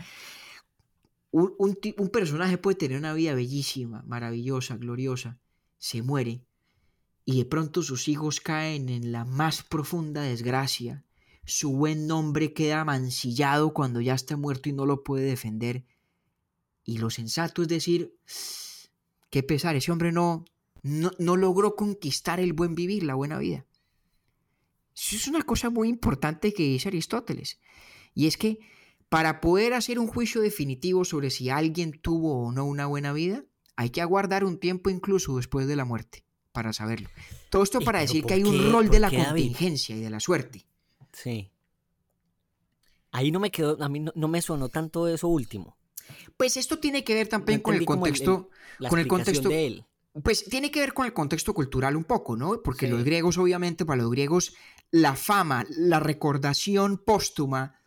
un, un, personaje puede tener una vida bellísima, maravillosa, gloriosa, se muere y de pronto sus hijos caen en la más profunda desgracia, su buen nombre queda mancillado cuando ya está muerto y no lo puede defender. Y lo sensato es decir, qué pesar, ese hombre no, no, no logró conquistar el buen vivir, la buena vida. Eso es una cosa muy importante que dice Aristóteles. Y es que para poder hacer un juicio definitivo sobre si alguien tuvo o no una buena vida, hay que aguardar un tiempo incluso después de la muerte para saberlo. Todo esto para decir que hay un rol de la contingencia y de la suerte. Sí. Ahí no me quedó, a mí no, no me sonó tanto eso último. Pues esto tiene que ver también No con el contexto, con el contexto, de él. pues tiene que ver con el contexto cultural un poco, ¿no? Porque Sí. los griegos, obviamente, para los griegos, la fama, la recordación póstuma,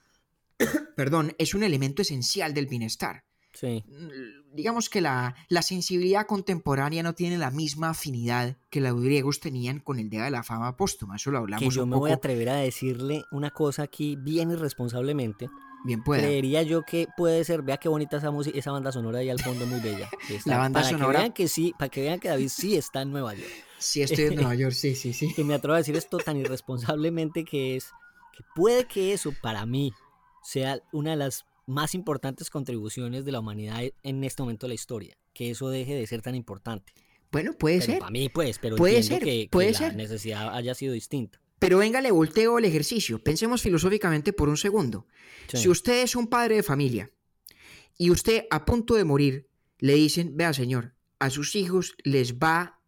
<coughs> perdón, es un elemento esencial del bienestar. Sí. Mm, Digamos que la, la sensibilidad contemporánea no tiene la misma afinidad que los griegos tenían con el día de la fama póstuma. Eso lo hablamos Que yo un me poco. voy a atrever a decirle una cosa aquí bien irresponsablemente. Bien pueda. Creería yo que puede ser, vea qué bonita esa música, esa banda sonora ahí al fondo, muy bella. <laughs> está- La banda para sonora- Que vean que sí, para que vean que David sí está en Nueva York. Sí, estoy en Nueva <laughs> York, sí, sí, sí. Que me atrevo a decir esto tan irresponsablemente que es que puede que eso para mí sea una de las más importantes contribuciones de la humanidad en este momento de la historia. Que eso deje de ser tan importante. Bueno, puede Pero ser. para mí, pues, pero Puede ser, que, que puede la ser. necesidad haya sido distinta. Pero venga, le volteo el ejercicio. Pensemos filosóficamente por un segundo. Sí. Si usted es un padre de familia y usted a punto de morir le dicen, vea señor, a sus hijos les va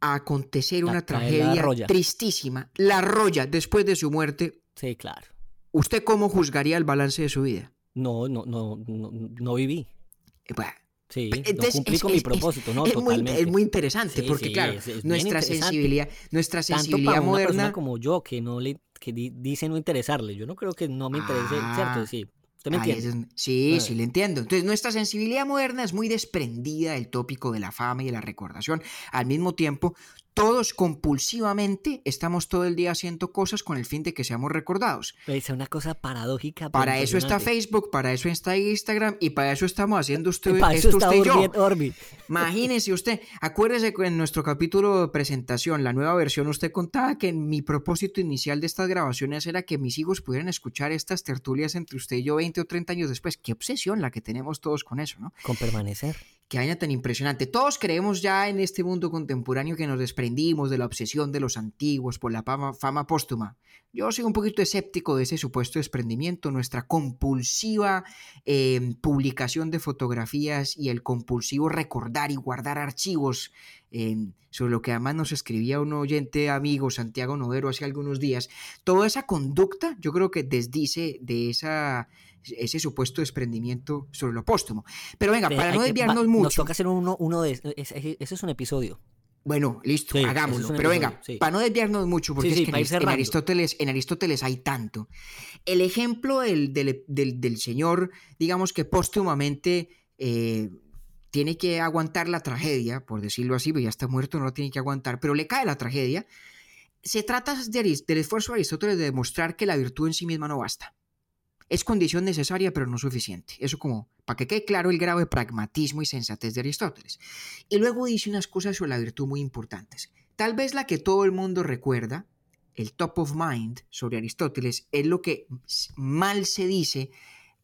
a acontecer La- una la tragedia roya". tristísima, la roya después de su muerte, Sí, claro. ¿Usted cómo juzgaría el balance de su vida? No, no, no, no, no viví. Eh, bueno, Sí, Entonces, no cumplí es- con es- mi propósito, no, es, muy, totalmente. es muy interesante Sí, porque sí, claro, nuestra sensibilidad, nuestra Tanto sensibilidad para una persona moderna como yo que no le que di- dice no interesarle. Yo no creo que no me interese, Ah. ¿cierto? Sí. ¿Usted me entiende? sí, sí, le entiendo. Entonces, nuestra sensibilidad moderna es muy desprendida del tópico de la fama y de la recordación. Al mismo tiempo, todos compulsivamente estamos todo el día haciendo cosas con el fin de que seamos recordados. Es una cosa paradójica. Para eso está. Facebook, para eso está Instagram y para eso estamos haciendo usted, <laughs> para eso esto está usted y yo. Orbi-. <laughs> Imagínese usted, acuérdese que en nuestro capítulo de presentación, la nueva versión, usted contaba que mi propósito inicial de estas grabaciones era que mis hijos pudieran escuchar estas tertulias entre usted y yo 20 o 30 años después. Qué obsesión la que tenemos todos con eso, ¿no? Con permanecer. Qué vaina tan impresionante. Todos creemos ya en este mundo contemporáneo que nos desprendimos de la obsesión de los antiguos por la fama, fama póstuma. Yo soy un poquito escéptico de ese supuesto desprendimiento, nuestra compulsiva eh, publicación de fotografías y el compulsivo recordar y guardar archivos, eh, sobre lo que además nos escribía un oyente amigo, Santiago Novero, hace algunos días. Toda esa conducta yo creo que desdice de esa, ese supuesto desprendimiento sobre lo póstumo. Pero venga, para no que- desviarnos va- Nos mucho. toca hacer uno, uno de... Ese es un episodio. Bueno, listo, Sí, hagámoslo. es Pero venga, sí. para no desviarnos mucho, porque Sí, es que en. Aristóteles, en Aristóteles hay tanto. El ejemplo del, del- del- del señor, digamos que póstumamente eh, tiene que aguantar la tragedia, por decirlo así, porque ya está muerto, no lo tiene que aguantar, pero le cae la tragedia. Se trata de del esfuerzo de Aristóteles de demostrar que la virtud en sí misma no basta. Es condición necesaria, pero no suficiente. Eso como, para que quede claro el grado de pragmatismo y sensatez de Aristóteles. Y luego dice unas cosas sobre la virtud muy importantes. Tal vez la que todo el mundo recuerda, el top of mind sobre Aristóteles, es lo que mal se dice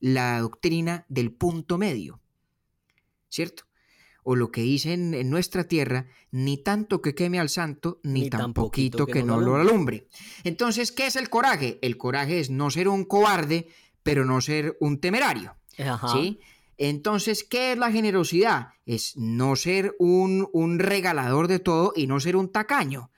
la doctrina del punto medio. ¿Cierto? O lo que dicen en nuestra tierra, ni tanto que queme al santo, ni, Ni tan poquito que, que no no lo alumbre. Entonces, ¿qué es el coraje? El coraje es no ser un cobarde, pero no ser un temerario. Ajá. ¿Sí? Entonces, ¿qué es la generosidad? Es no ser un, un regalador de todo y no ser un tacaño.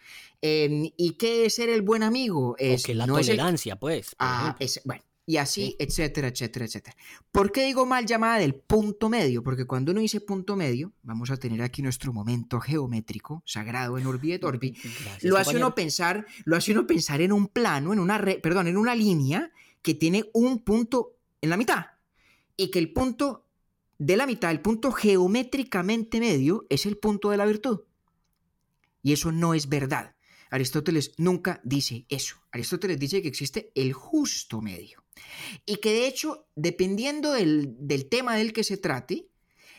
Em, ¿Y qué es ser el buen amigo? O Es, que la no es el- tolerancia, pues. Ah, es- bueno, y así, Sí. etcétera, etcétera, etcétera. ¿Por qué digo mal llamada del punto medio? Porque cuando uno dice punto medio, vamos a tener aquí nuestro momento geométrico, sagrado en Orbi et Orbi, Gracias, lo hace compañero. uno pensar, lo hace uno pensar en un plano, en una re- perdón, en una línea que tiene un punto en la mitad y que el punto de la mitad, el punto geométricamente medio es el punto de la virtud. Y eso no es verdad. Aristóteles nunca dice eso. Aristóteles dice que existe el justo medio. Y que de hecho, dependiendo del, del tema del que se trate,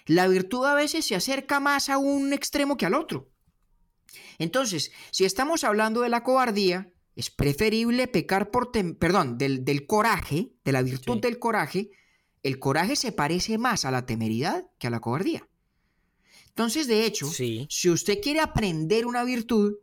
la virtud a veces se acerca más a un extremo que al otro. Entonces, si estamos hablando de la cobardía, es preferible pecar por... perdón, del, del coraje, de la virtud Sí. del coraje. El coraje se parece más a la temeridad que a la cobardía. Entonces, de hecho, Sí. si usted quiere aprender una virtud,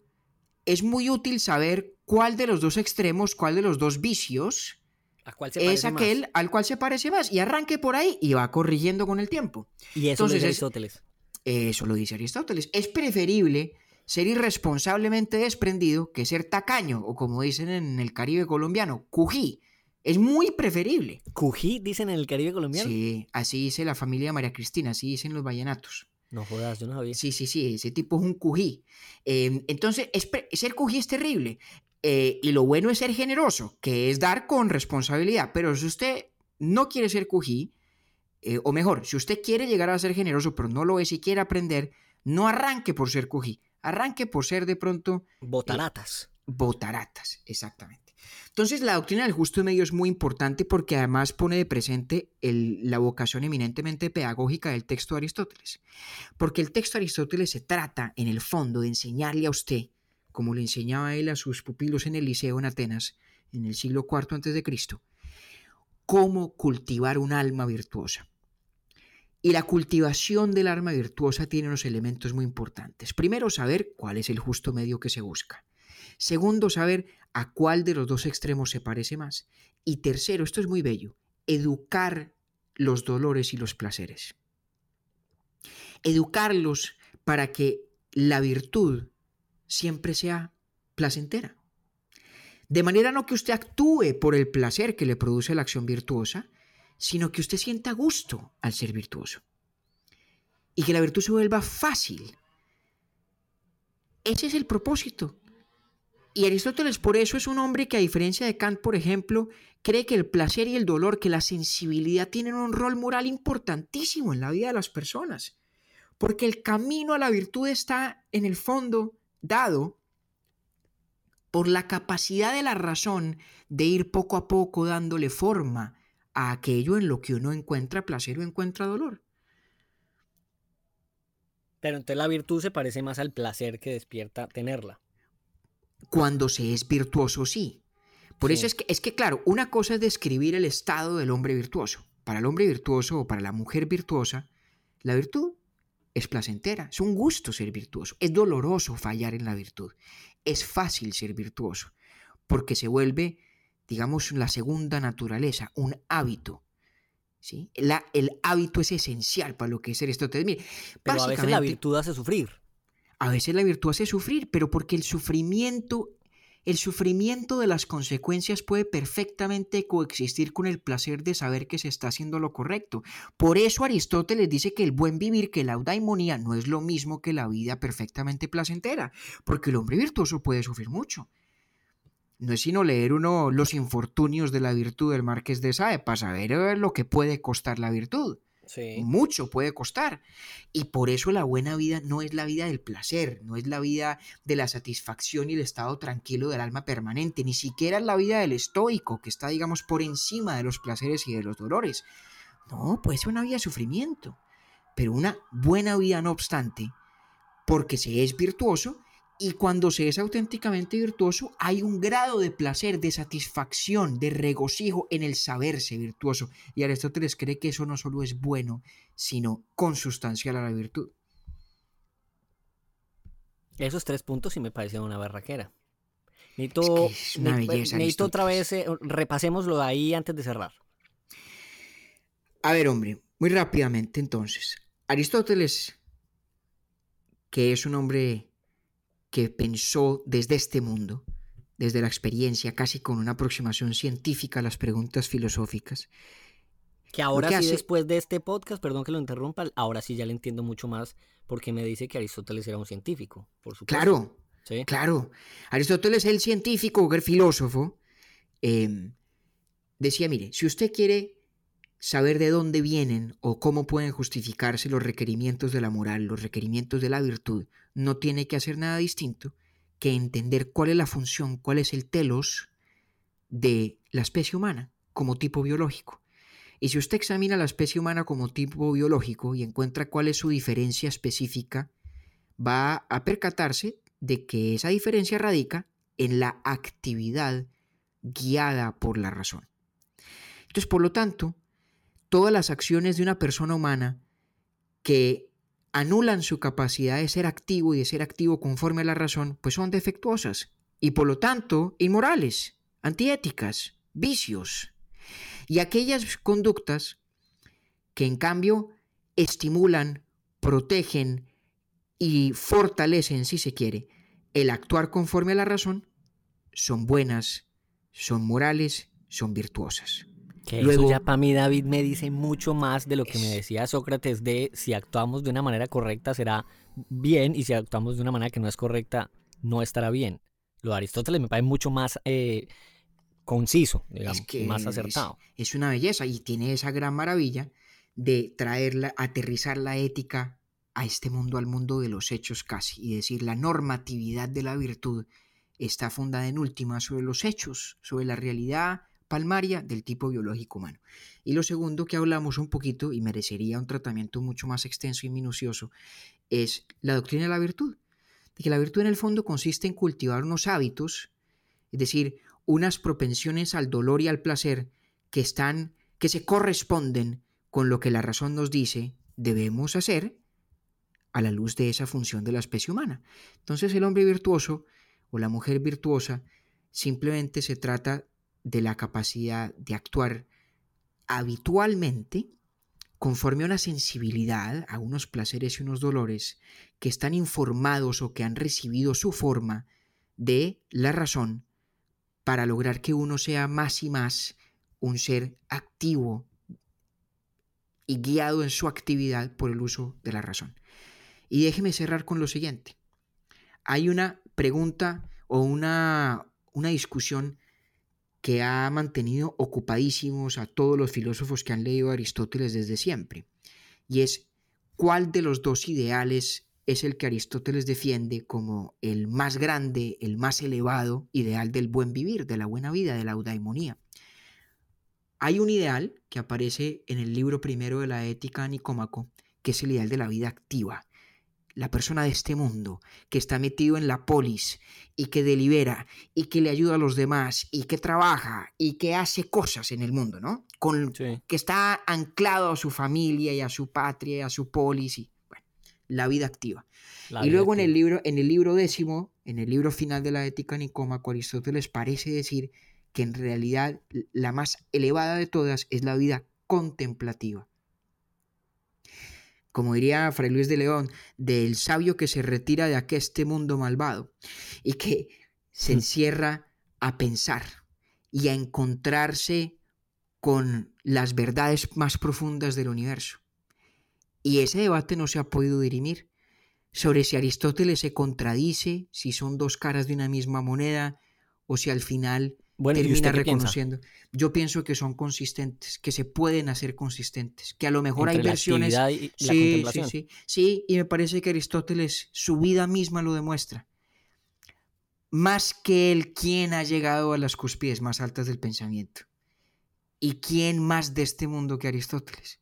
es muy útil saber cuál de los dos extremos, cuál de los dos vicios ¿A cuál se es más? aquel al cual se parece más. Y arranque por ahí y va corrigiendo con el tiempo. Y eso Entonces lo dice es- Aristóteles. Eso lo dice Aristóteles. Es preferible ser irresponsablemente desprendido que ser tacaño, o como dicen en el Caribe colombiano, cují. Es muy preferible. ¿Cují dicen en el Caribe colombiano? Sí, así dice la familia María Cristina, así dicen los vallenatos. No jodas, yo no sabía. Sí, sí, sí, ese tipo es un cují. Eh, entonces, es ser cují es terrible. Eh, y lo bueno es ser generoso, que es dar con responsabilidad. Pero si usted no quiere ser cují, eh, o mejor, si usted quiere llegar a ser generoso, pero no lo es y quiere aprender, no arranque por ser cují. Arranque por ser de pronto Botaratas. Botaratas, exactamente. Entonces, la doctrina del justo medio es muy importante porque además pone de presente el- la vocación eminentemente pedagógica del texto de Aristóteles. Porque el texto de Aristóteles se trata, en el fondo, de enseñarle a usted, como le enseñaba él a sus pupilos en el liceo en Atenas, en el siglo IV a.C., cómo cultivar un alma virtuosa. Y la cultivación del alma virtuosa tiene unos elementos muy importantes. Primero, saber cuál es el justo medio que se busca. Segundo, saber a cuál de los dos extremos se parece más. Y tercero, esto es muy bello, educar los dolores y los placeres. Educarlos para que la virtud siempre sea placentera. De manera no que usted actúe por el placer que le produce la acción virtuosa, sino que usted sienta gusto al ser virtuoso. Y que la virtud se vuelva fácil. Ese es el propósito. Y Aristóteles por eso es un hombre que a diferencia de Kant, por ejemplo, cree que el placer y el dolor, que la sensibilidad tienen un rol moral importantísimo en la vida de las personas. Porque el camino a la virtud está en el fondo dado por la capacidad de la razón de ir poco a poco dándole forma a aquello en lo que uno encuentra placer o encuentra dolor. Pero entonces la virtud se parece más al placer que despierta tenerla. Cuando se es virtuoso, sí. Por Sí. eso es que, es que, claro, una cosa es describir el estado del hombre virtuoso. Para el hombre virtuoso o para la mujer virtuosa, la virtud es placentera, es un gusto ser virtuoso, es doloroso fallar en la virtud, es fácil ser virtuoso, porque se vuelve, digamos, la segunda naturaleza, un hábito. ¿sí? La- el hábito es esencial para lo que es ser esto. Entonces, mire, Pero a veces la virtud hace sufrir. a veces la virtud hace sufrir, pero porque el sufrimiento, el sufrimiento de las consecuencias puede perfectamente coexistir con el placer de saber que se está haciendo lo correcto. Por eso Aristóteles dice que el buen vivir, que la eudaimonía no es lo mismo que la vida perfectamente placentera, porque el hombre virtuoso puede sufrir mucho. No es sino leer uno Los infortunios de la virtud del Marqués de Sade para saber eh, lo que puede costar la virtud Sí. mucho puede costar. Y por eso la buena vida no es la vida del placer, no es la vida de la satisfacción y el estado tranquilo del alma permanente, ni siquiera es la vida del estoico, que está, digamos, por encima de los placeres y de los dolores. No, puede ser una vida de sufrimiento, pero una buena vida no obstante, porque se es virtuoso y cuando se es auténticamente virtuoso hay un grado de placer, de satisfacción, de regocijo en el saberse virtuoso. Y Aristóteles cree que eso no solo es bueno, sino consustancial a la virtud. Esos tres puntos sí me parecen una barraquera. Necesito, es una ne- belleza, necesito otra vez, eh, repasémoslo ahí antes de cerrar. A ver, hombre, muy rápidamente entonces. Aristóteles, que es un hombre que pensó desde este mundo, desde la experiencia, casi con una aproximación científica a las preguntas filosóficas, Que ahora que sí, hace- después de este podcast, perdón que lo interrumpa, ahora sí ya le entiendo mucho más porque me dice que Aristóteles era un científico, por supuesto. claro, Sí. Claro, Aristóteles, el científico, el filósofo, eh, decía, mire, si usted quiere saber de dónde vienen o cómo pueden justificarse los requerimientos de la moral, los requerimientos de la virtud, no tiene que hacer nada distinto que entender cuál es la función, cuál es el telos de la especie humana como tipo biológico. Y si usted examina la especie humana como tipo biológico y encuentra cuál es su diferencia específica, va a percatarse de que esa diferencia radica en la actividad guiada por la razón. Entonces, por lo tanto, todas las acciones de una persona humana que anulan su capacidad de ser activo y de ser activo conforme a la razón, pues son defectuosas y por lo tanto inmorales, antiéticas, vicios. Y aquellas conductas que en cambio estimulan, protegen y fortalecen, si se quiere, el actuar conforme a la razón, son buenas, son morales, son virtuosas. Que eso ya para mí, David, me dice mucho más de lo que me decía Sócrates de si actuamos de una manera correcta será bien y si actuamos de una manera que no es correcta no estará bien. Lo de Aristóteles me parece mucho más eh, conciso, digamos, más acertado. Es, una belleza y tiene esa gran maravilla de traerla, aterrizar la ética a este mundo, al mundo de los hechos casi, y decir la normatividad de la virtud está fundada en última sobre los hechos, sobre la realidad palmaria del tipo biológico humano. Y lo segundo que hablamos un poquito, y merecería un tratamiento mucho más extenso y minucioso, es la doctrina de la virtud. De que la virtud en el fondo consiste en cultivar unos hábitos, es decir, unas propensiones al dolor y al placer que están, que se corresponden con lo que la razón nos dice debemos hacer a la luz de esa función de la especie humana. Entonces el hombre virtuoso o la mujer virtuosa simplemente se trata de la capacidad de actuar habitualmente conforme a una sensibilidad, a unos placeres y unos dolores que están informados o que han recibido su forma de la razón para lograr que uno sea más y más un ser activo y guiado en su actividad por el uso de la razón. Y déjeme cerrar con lo siguiente. Hay una pregunta o una, una discusión que ha mantenido ocupadísimos a todos los filósofos que han leído a Aristóteles desde siempre. Y es, ¿cuál de los dos ideales es el que Aristóteles defiende como el más grande, el más elevado ideal del buen vivir, de la buena vida, de la eudaimonía? Hay un ideal que aparece en el libro primero de la Ética Nicómaco, que es el ideal de la vida activa, la persona de este mundo, que está metido en la polis y que delibera y que le ayuda a los demás y que trabaja y que hace cosas en el mundo, ¿no? Con, Que está anclado a su familia y a su patria y a su polis y, bueno, la vida activa. y luego en el libro, en el libro décimo, en el libro final de la Ética Nicómaco, Aristóteles parece decir que en realidad la más elevada de todas es la vida contemplativa como diría Fray Luis de León, del sabio que se retira de aqueste mundo malvado y que se mm. encierra a pensar y a encontrarse con las verdades más profundas del universo. Y ese debate no se ha podido dirimir sobre si Aristóteles se contradice, si son dos caras de una misma moneda, o si al final bueno, termina reconociendo. Yo pienso que son consistentes, que se pueden hacer consistentes, que a lo mejor hay versiones. Y sí, la sí, sí, sí, y me parece que Aristóteles, su vida misma lo demuestra. Más que él, quien ha llegado a las cúspides más altas del pensamiento. ¿Y quién más de este mundo que Aristóteles?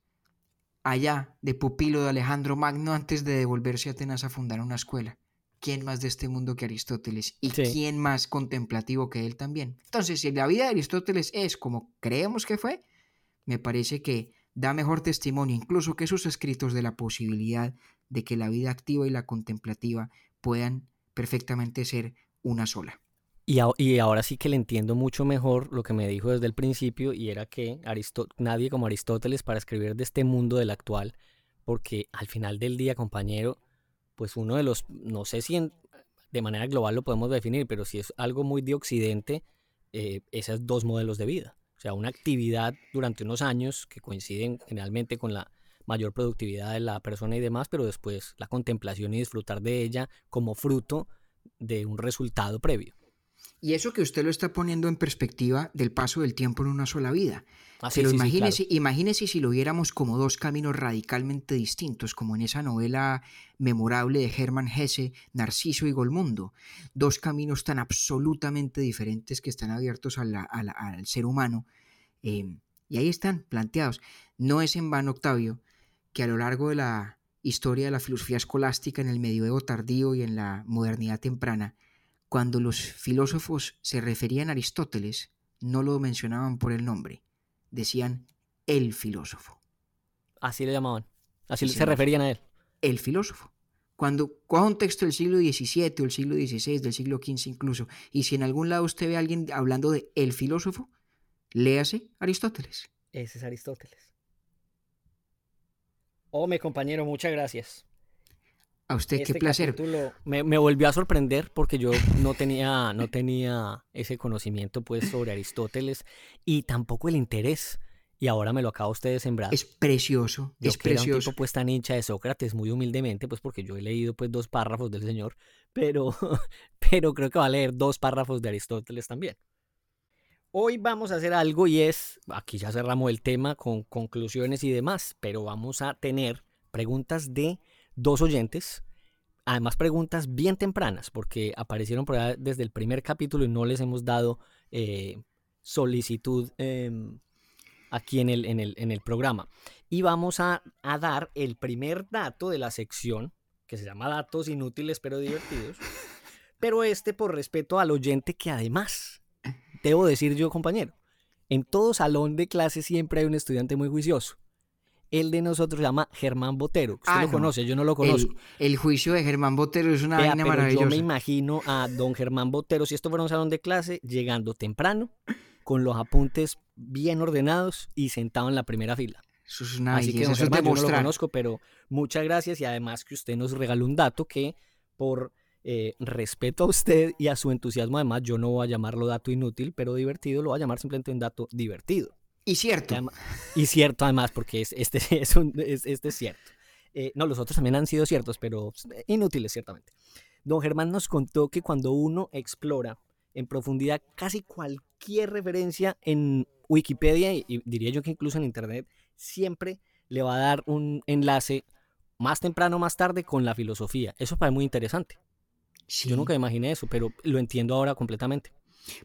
Allá, de pupilo de Alejandro Magno, antes de devolverse a Atenas a fundar una escuela. ¿Quién más de este mundo que Aristóteles? ¿Y quién más contemplativo que él también? Entonces, si la vida de Aristóteles es como creemos que fue, me parece que da mejor testimonio incluso que sus escritos de la posibilidad de que la vida activa y la contemplativa puedan perfectamente ser una sola. Y, ahora sí que le entiendo mucho mejor lo que me dijo desde el principio y era que nadie como Aristóteles para escribir de este mundo del actual, porque al final del día, compañero, pues uno de los, no sé si de manera global lo podemos definir, pero si es algo muy de Occidente, eh, esos dos modelos de vida. O sea, una actividad durante unos años que coinciden generalmente con la mayor productividad de la persona y demás, pero después la contemplación y disfrutar de ella como fruto de un resultado previo. Y eso que usted lo está poniendo en perspectiva del paso del tiempo en una sola vida. Ah, Pero imagínese, imagínese si lo viéramos como dos caminos radicalmente distintos, como en esa novela memorable de Hermann Hesse, Narciso y Golmundo. Dos caminos tan absolutamente diferentes que están abiertos al ser humano. Em, y ahí están planteados. No es en vano, Octavio, que a lo largo de la historia de la filosofía escolástica en el medioevo tardío y en la modernidad temprana, cuando los filósofos se referían a Aristóteles, no lo mencionaban por el nombre, decían el filósofo. Así le llamaban, así se referían a él. El filósofo. Cuando coja un texto del siglo XVII o el siglo XVI, del siglo XV incluso, y si en algún lado usted ve a alguien hablando de el filósofo, léase Aristóteles. Ese es Aristóteles. Oh, mi compañero, muchas gracias. A usted Este qué placer. Me, me volvió a sorprender porque yo no tenía, no tenía ese conocimiento pues sobre Aristóteles y tampoco el interés. Y ahora me lo acaba usted de sembrar. Es precioso, Yo es que era un precioso. tipo pues tan hincha de Sócrates, muy humildemente, pues porque yo he leído pues dos párrafos del señor, pero, <laughs> pero creo que va a leer dos párrafos de Aristóteles también. Hoy vamos a hacer algo y es, aquí ya cerramos el tema con conclusiones y demás, pero vamos a tener preguntas de dos oyentes, además preguntas bien tempranas, porque aparecieron por desde el primer capítulo y no les hemos dado eh, solicitud em, aquí en el, en, el, en el programa. Y vamos a, a dar el primer dato de la sección, que se llama Datos Inútiles pero Divertidos, pero este por respeto al oyente que además, debo decir yo compañero, en todo salón de clase siempre hay un estudiante muy juicioso. El de nosotros se llama Germán Botero. Usted Ah, lo no. conoce, yo no lo conozco. El, el juicio de Germán Botero es una Vea, vaina pero yo maravillosa. me imagino a don Germán Botero, si esto fuera un salón de clase, llegando temprano, con los apuntes bien ordenados y sentado en la primera fila. Eso es una Así que, don Germán, yo no lo conozco, pero muchas gracias y además que usted nos regaló un dato que por eh, respeto a usted y a su entusiasmo, además, yo no voy a llamarlo dato inútil, pero divertido, lo voy a llamar simplemente un dato divertido. Y cierto, Además- Y cierto, además, porque es- este, <laughs> es un- es- este es cierto. Eh, no, los otros también han sido ciertos, pero eh, inútiles, ciertamente. Don Germán nos contó que cuando uno explora en profundidad casi cualquier referencia en Wikipedia, y, y diría yo que incluso en Internet, siempre le va a dar un enlace más temprano o más tarde con la filosofía. Eso parece muy interesante. sí. Yo nunca imaginé eso, pero lo entiendo ahora completamente.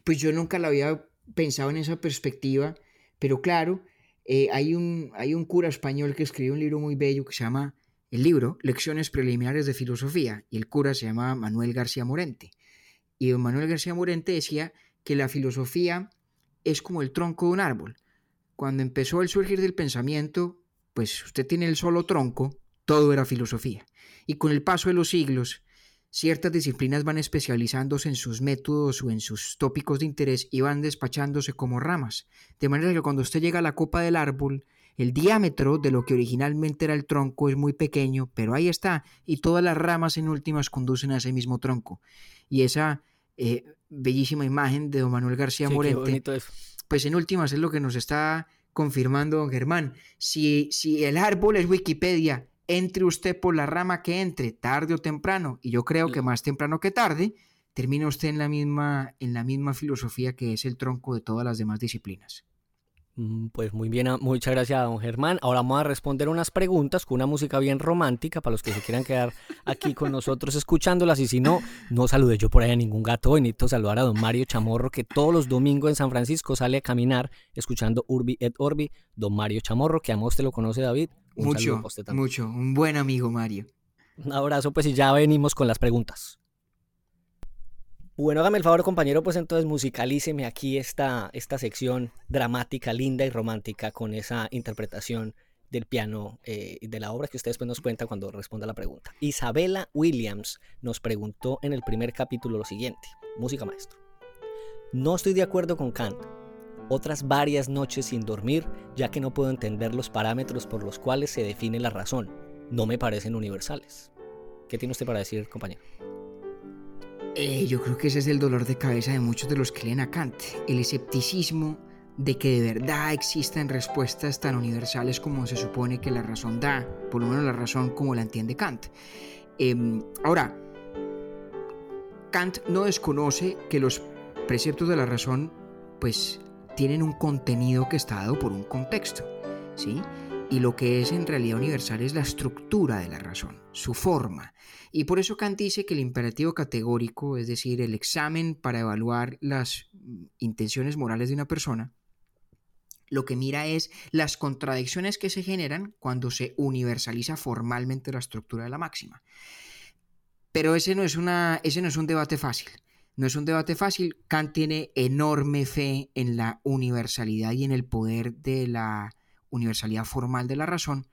Pues yo nunca lo había pensado en esa perspectiva, pero claro, eh, hay, un, hay un cura español que escribió un libro muy bello que se llama, el libro, Lecciones Preliminares de Filosofía, y el cura se llama Manuel García Morente. Y Manuel García Morente decía que la filosofía es como el tronco de un árbol. Cuando empezó el surgir del pensamiento, pues usted tiene el solo tronco, todo era filosofía. Y con el paso de los siglos, ciertas disciplinas van especializándose en sus métodos o en sus tópicos de interés y van despachándose como ramas. De manera que cuando usted llega a la copa del árbol, el diámetro de lo que originalmente era el tronco es muy pequeño, pero ahí está, y todas las ramas en últimas conducen a ese mismo tronco. Y esa eh, bellísima imagen de don Manuel García Sí, Morente, pues en últimas es lo que nos está confirmando don Germán. Si, si el árbol es Wikipedia, entre usted por la rama que entre, tarde o temprano, y yo creo que más temprano que tarde, termina usted en la misma, en la misma filosofía que es el tronco de todas las demás disciplinas. Mm, Pues muy bien, a- muchas gracias don Germán. Ahora vamos a responder unas preguntas con una música bien romántica para los que se quieran quedar aquí con nosotros escuchándolas. Y si no, no saludé yo por ahí a ningún gato. Hoy necesito saludar a don Mario Chamorro, que todos los domingos en San Francisco sale a caminar escuchando Urbi et Orbi. Don Mario Chamorro, que a usted lo conoce, David. Un saludo mucho, para usted también. mucho. Un buen amigo, Mario. Un abrazo, pues y ya venimos con las preguntas. Bueno, hágame el favor, compañero, pues entonces musicalíceme aquí esta, esta sección dramática, linda y romántica con esa interpretación del piano eh, de la obra que ustedes pues nos cuentan cuando responda la pregunta. Isabela Williams nos preguntó en el primer capítulo lo siguiente. Música maestro. No estoy de acuerdo con Kant. Otras varias noches sin dormir, ya que no puedo entender los parámetros por los cuales se define la razón. No me parecen universales. ¿Qué tiene usted para decir, compañero? Eh, yo creo que ese es el dolor de cabeza de muchos de los que leen a Kant, el escepticismo de que de verdad existen respuestas tan universales como se supone que la razón da, por lo menos la razón como la entiende Kant. Em, ahora, Kant no desconoce que los preceptos de la razón pues tienen un contenido que está dado por un contexto, ¿sí? Y lo que es en realidad universal es la estructura de la razón, su forma. Y por eso Kant dice que el imperativo categórico, es decir, el examen para evaluar las intenciones morales de una persona, lo que mira es las contradicciones que se generan cuando se universaliza formalmente la estructura de la máxima. Pero ese no es, una, ese no es un debate fácil. No es un debate fácil. Kant tiene enorme fe en la universalidad y en el poder de la universalidad formal de la razón.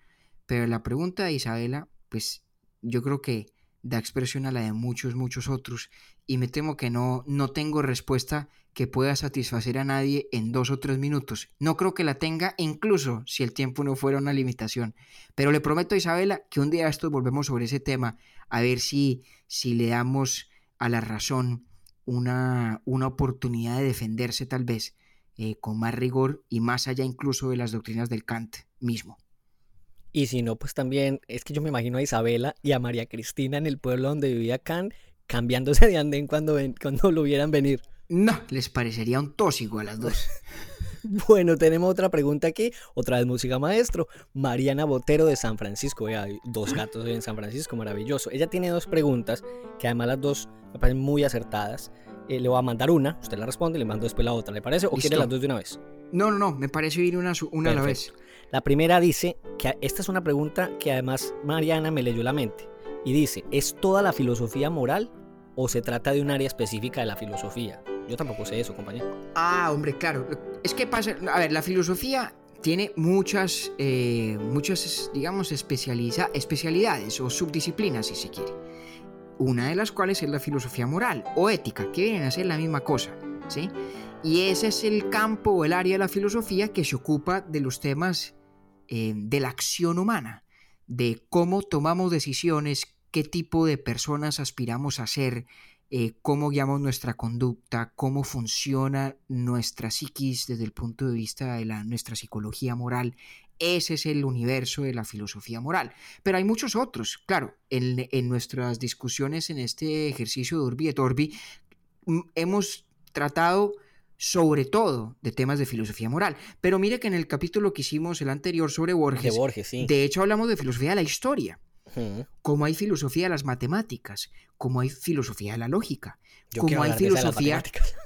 Pero la pregunta de Isabela, pues yo creo que da expresión a la de muchos, muchos otros. Y me temo que no, no tengo respuesta que pueda satisfacer a nadie en dos o tres minutos. No creo que la tenga, incluso si el tiempo no fuera una limitación. Pero le prometo a Isabela que un día estos volvemos sobre ese tema a ver si, si le damos a la razón una, una oportunidad de defenderse tal vez eh, con más rigor y más allá incluso de las doctrinas del Kant mismo. Y si no, pues también es que yo me imagino a Isabela y a María Cristina en el pueblo donde vivía Kant cambiándose de andén cuando, ven, cuando lo vieran venir. No, les parecería un tóxico a las dos. <laughs> <laughs> Bueno, tenemos otra pregunta aquí, otra vez música maestro, Mariana Botero de San Francisco, hay dos gatos en San Francisco, maravilloso. Ella tiene dos preguntas, que además las dos me parecen muy acertadas. Eh, le voy a mandar una, usted la responde y le mando después la otra, ¿le parece? ¿O quiere las dos de una vez? No, no, no, me parece ir una, una a la vez. La primera dice que esta es una pregunta que además Mariana me leyó la mente y dice, ¿es toda la filosofía moral o se trata de un área específica de la filosofía? Yo tampoco sé eso, compañero. Ah, hombre, claro. Es que pasa, a ver, la filosofía tiene muchas, eh, muchas digamos, especialidades o subdisciplinas, si se quiere. Una de las cuales es la filosofía moral o ética, que vienen a ser la misma cosa, ¿sí? Y ese es el campo o el área de la filosofía que se ocupa de los temas eh, de la acción humana, de cómo tomamos decisiones, qué tipo de personas aspiramos a ser, eh, cómo guiamos nuestra conducta, cómo funciona nuestra psiquis desde el punto de vista de la, nuestra psicología moral. Ese es el universo de la filosofía moral. Pero hay muchos otros, claro, en, en nuestras discusiones en este ejercicio de Urbi et Orbi mm, hemos tratado sobre todo de temas de filosofía moral. Pero mire que en el capítulo que hicimos el anterior sobre Borges, de, Borges, sí. de hecho hablamos de filosofía de la historia como hay filosofía de las matemáticas, como hay filosofía de la lógica, como hay filosofía...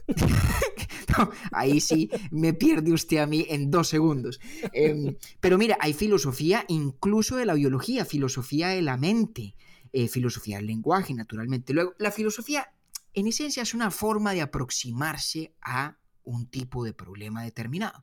<laughs> ahí sí me pierde usted a mí en dos segundos. Em, pero mira, hay filosofía incluso de la biología, filosofía de la mente, eh, filosofía del lenguaje, naturalmente. Luego, la filosofía, en esencia, es una forma de aproximarse a un tipo de problema determinado.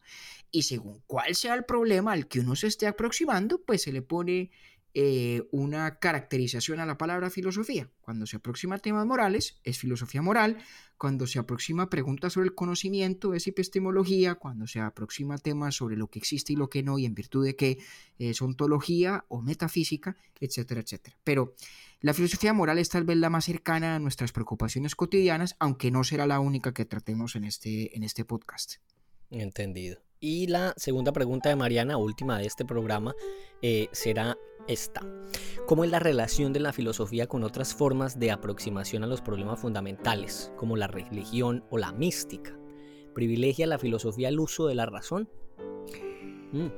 Y según cuál sea el problema al que uno se esté aproximando, pues se le pone eh, una caracterización a la palabra filosofía. Cuando se aproxima a temas morales, es filosofía moral. Cuando se aproxima a preguntas sobre el conocimiento, es epistemología. Cuando se aproxima a temas sobre lo que existe y lo que no, y en virtud de qué, es ontología o metafísica, etcétera, etcétera. Pero la filosofía moral es tal vez la más cercana a nuestras preocupaciones cotidianas, aunque no será la única que tratemos en este, en este podcast. Entendido. Y la segunda pregunta de Mariana, última de este programa, eh, será esta. ¿Cómo es la relación de la filosofía con otras formas de aproximación a los problemas fundamentales, como la religión o la mística? ¿Privilegia la filosofía el uso de la razón? Mm.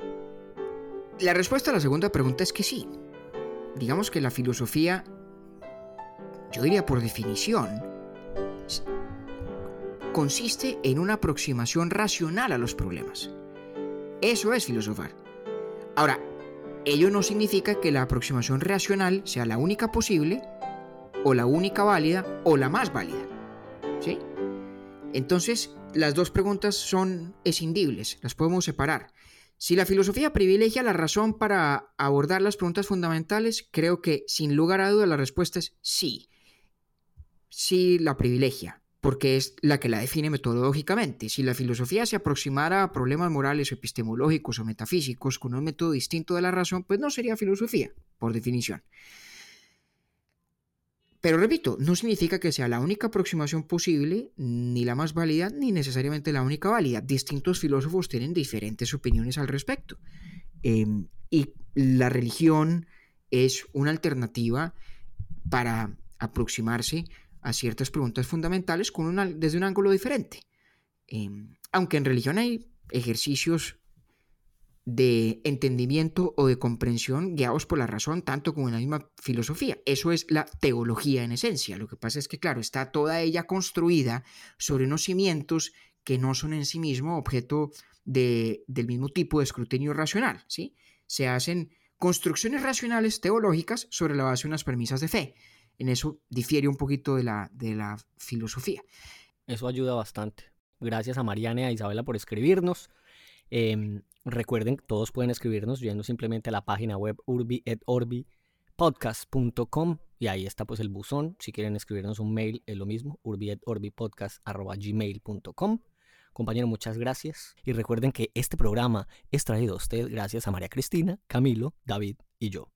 La respuesta a la segunda pregunta es que sí. Digamos que la filosofía, yo diría por definición, consiste en una aproximación racional a los problemas. Eso es filosofar. Ahora, ello no significa que la aproximación racional sea la única posible, o la única válida, o la más válida. ¿Sí? Entonces, las dos preguntas son escindibles, las podemos separar. Si la filosofía privilegia la razón para abordar las preguntas fundamentales, creo que sin lugar a duda la respuesta es sí. Sí la privilegia porque es la que la define metodológicamente. Si la filosofía se aproximara a problemas morales epistemológicos o metafísicos con un método distinto de la razón, pues no sería filosofía, por definición. Pero repito, no significa que sea la única aproximación posible, ni la más válida, ni necesariamente la única válida. Distintos filósofos tienen diferentes opiniones al respecto. Em, y la religión es una alternativa para aproximarse a ciertas preguntas fundamentales desde un ángulo diferente. Em, aunque en religión hay ejercicios de entendimiento o de comprensión guiados por la razón, tanto como en la misma filosofía. Eso es la teología en esencia. Lo que pasa es que, claro, está toda ella construida sobre unos cimientos que no son en sí mismo objeto de, del mismo tipo de escrutinio racional. ¿sí? Se hacen construcciones racionales teológicas sobre la base de unas premisas de fe en eso difiere un poquito de la, de la filosofía. Eso ayuda bastante. Gracias a Mariana y a Isabela por escribirnos. Eh, recuerden, todos pueden escribirnos yendo simplemente a la página web urbietorbipodcast.com y ahí está pues el buzón. Si quieren escribirnos un mail es lo mismo, urbietorbipodcast.gmail.com. Compañero, muchas gracias. Y recuerden que este programa es traído a usted gracias a María Cristina, Camilo, David y yo.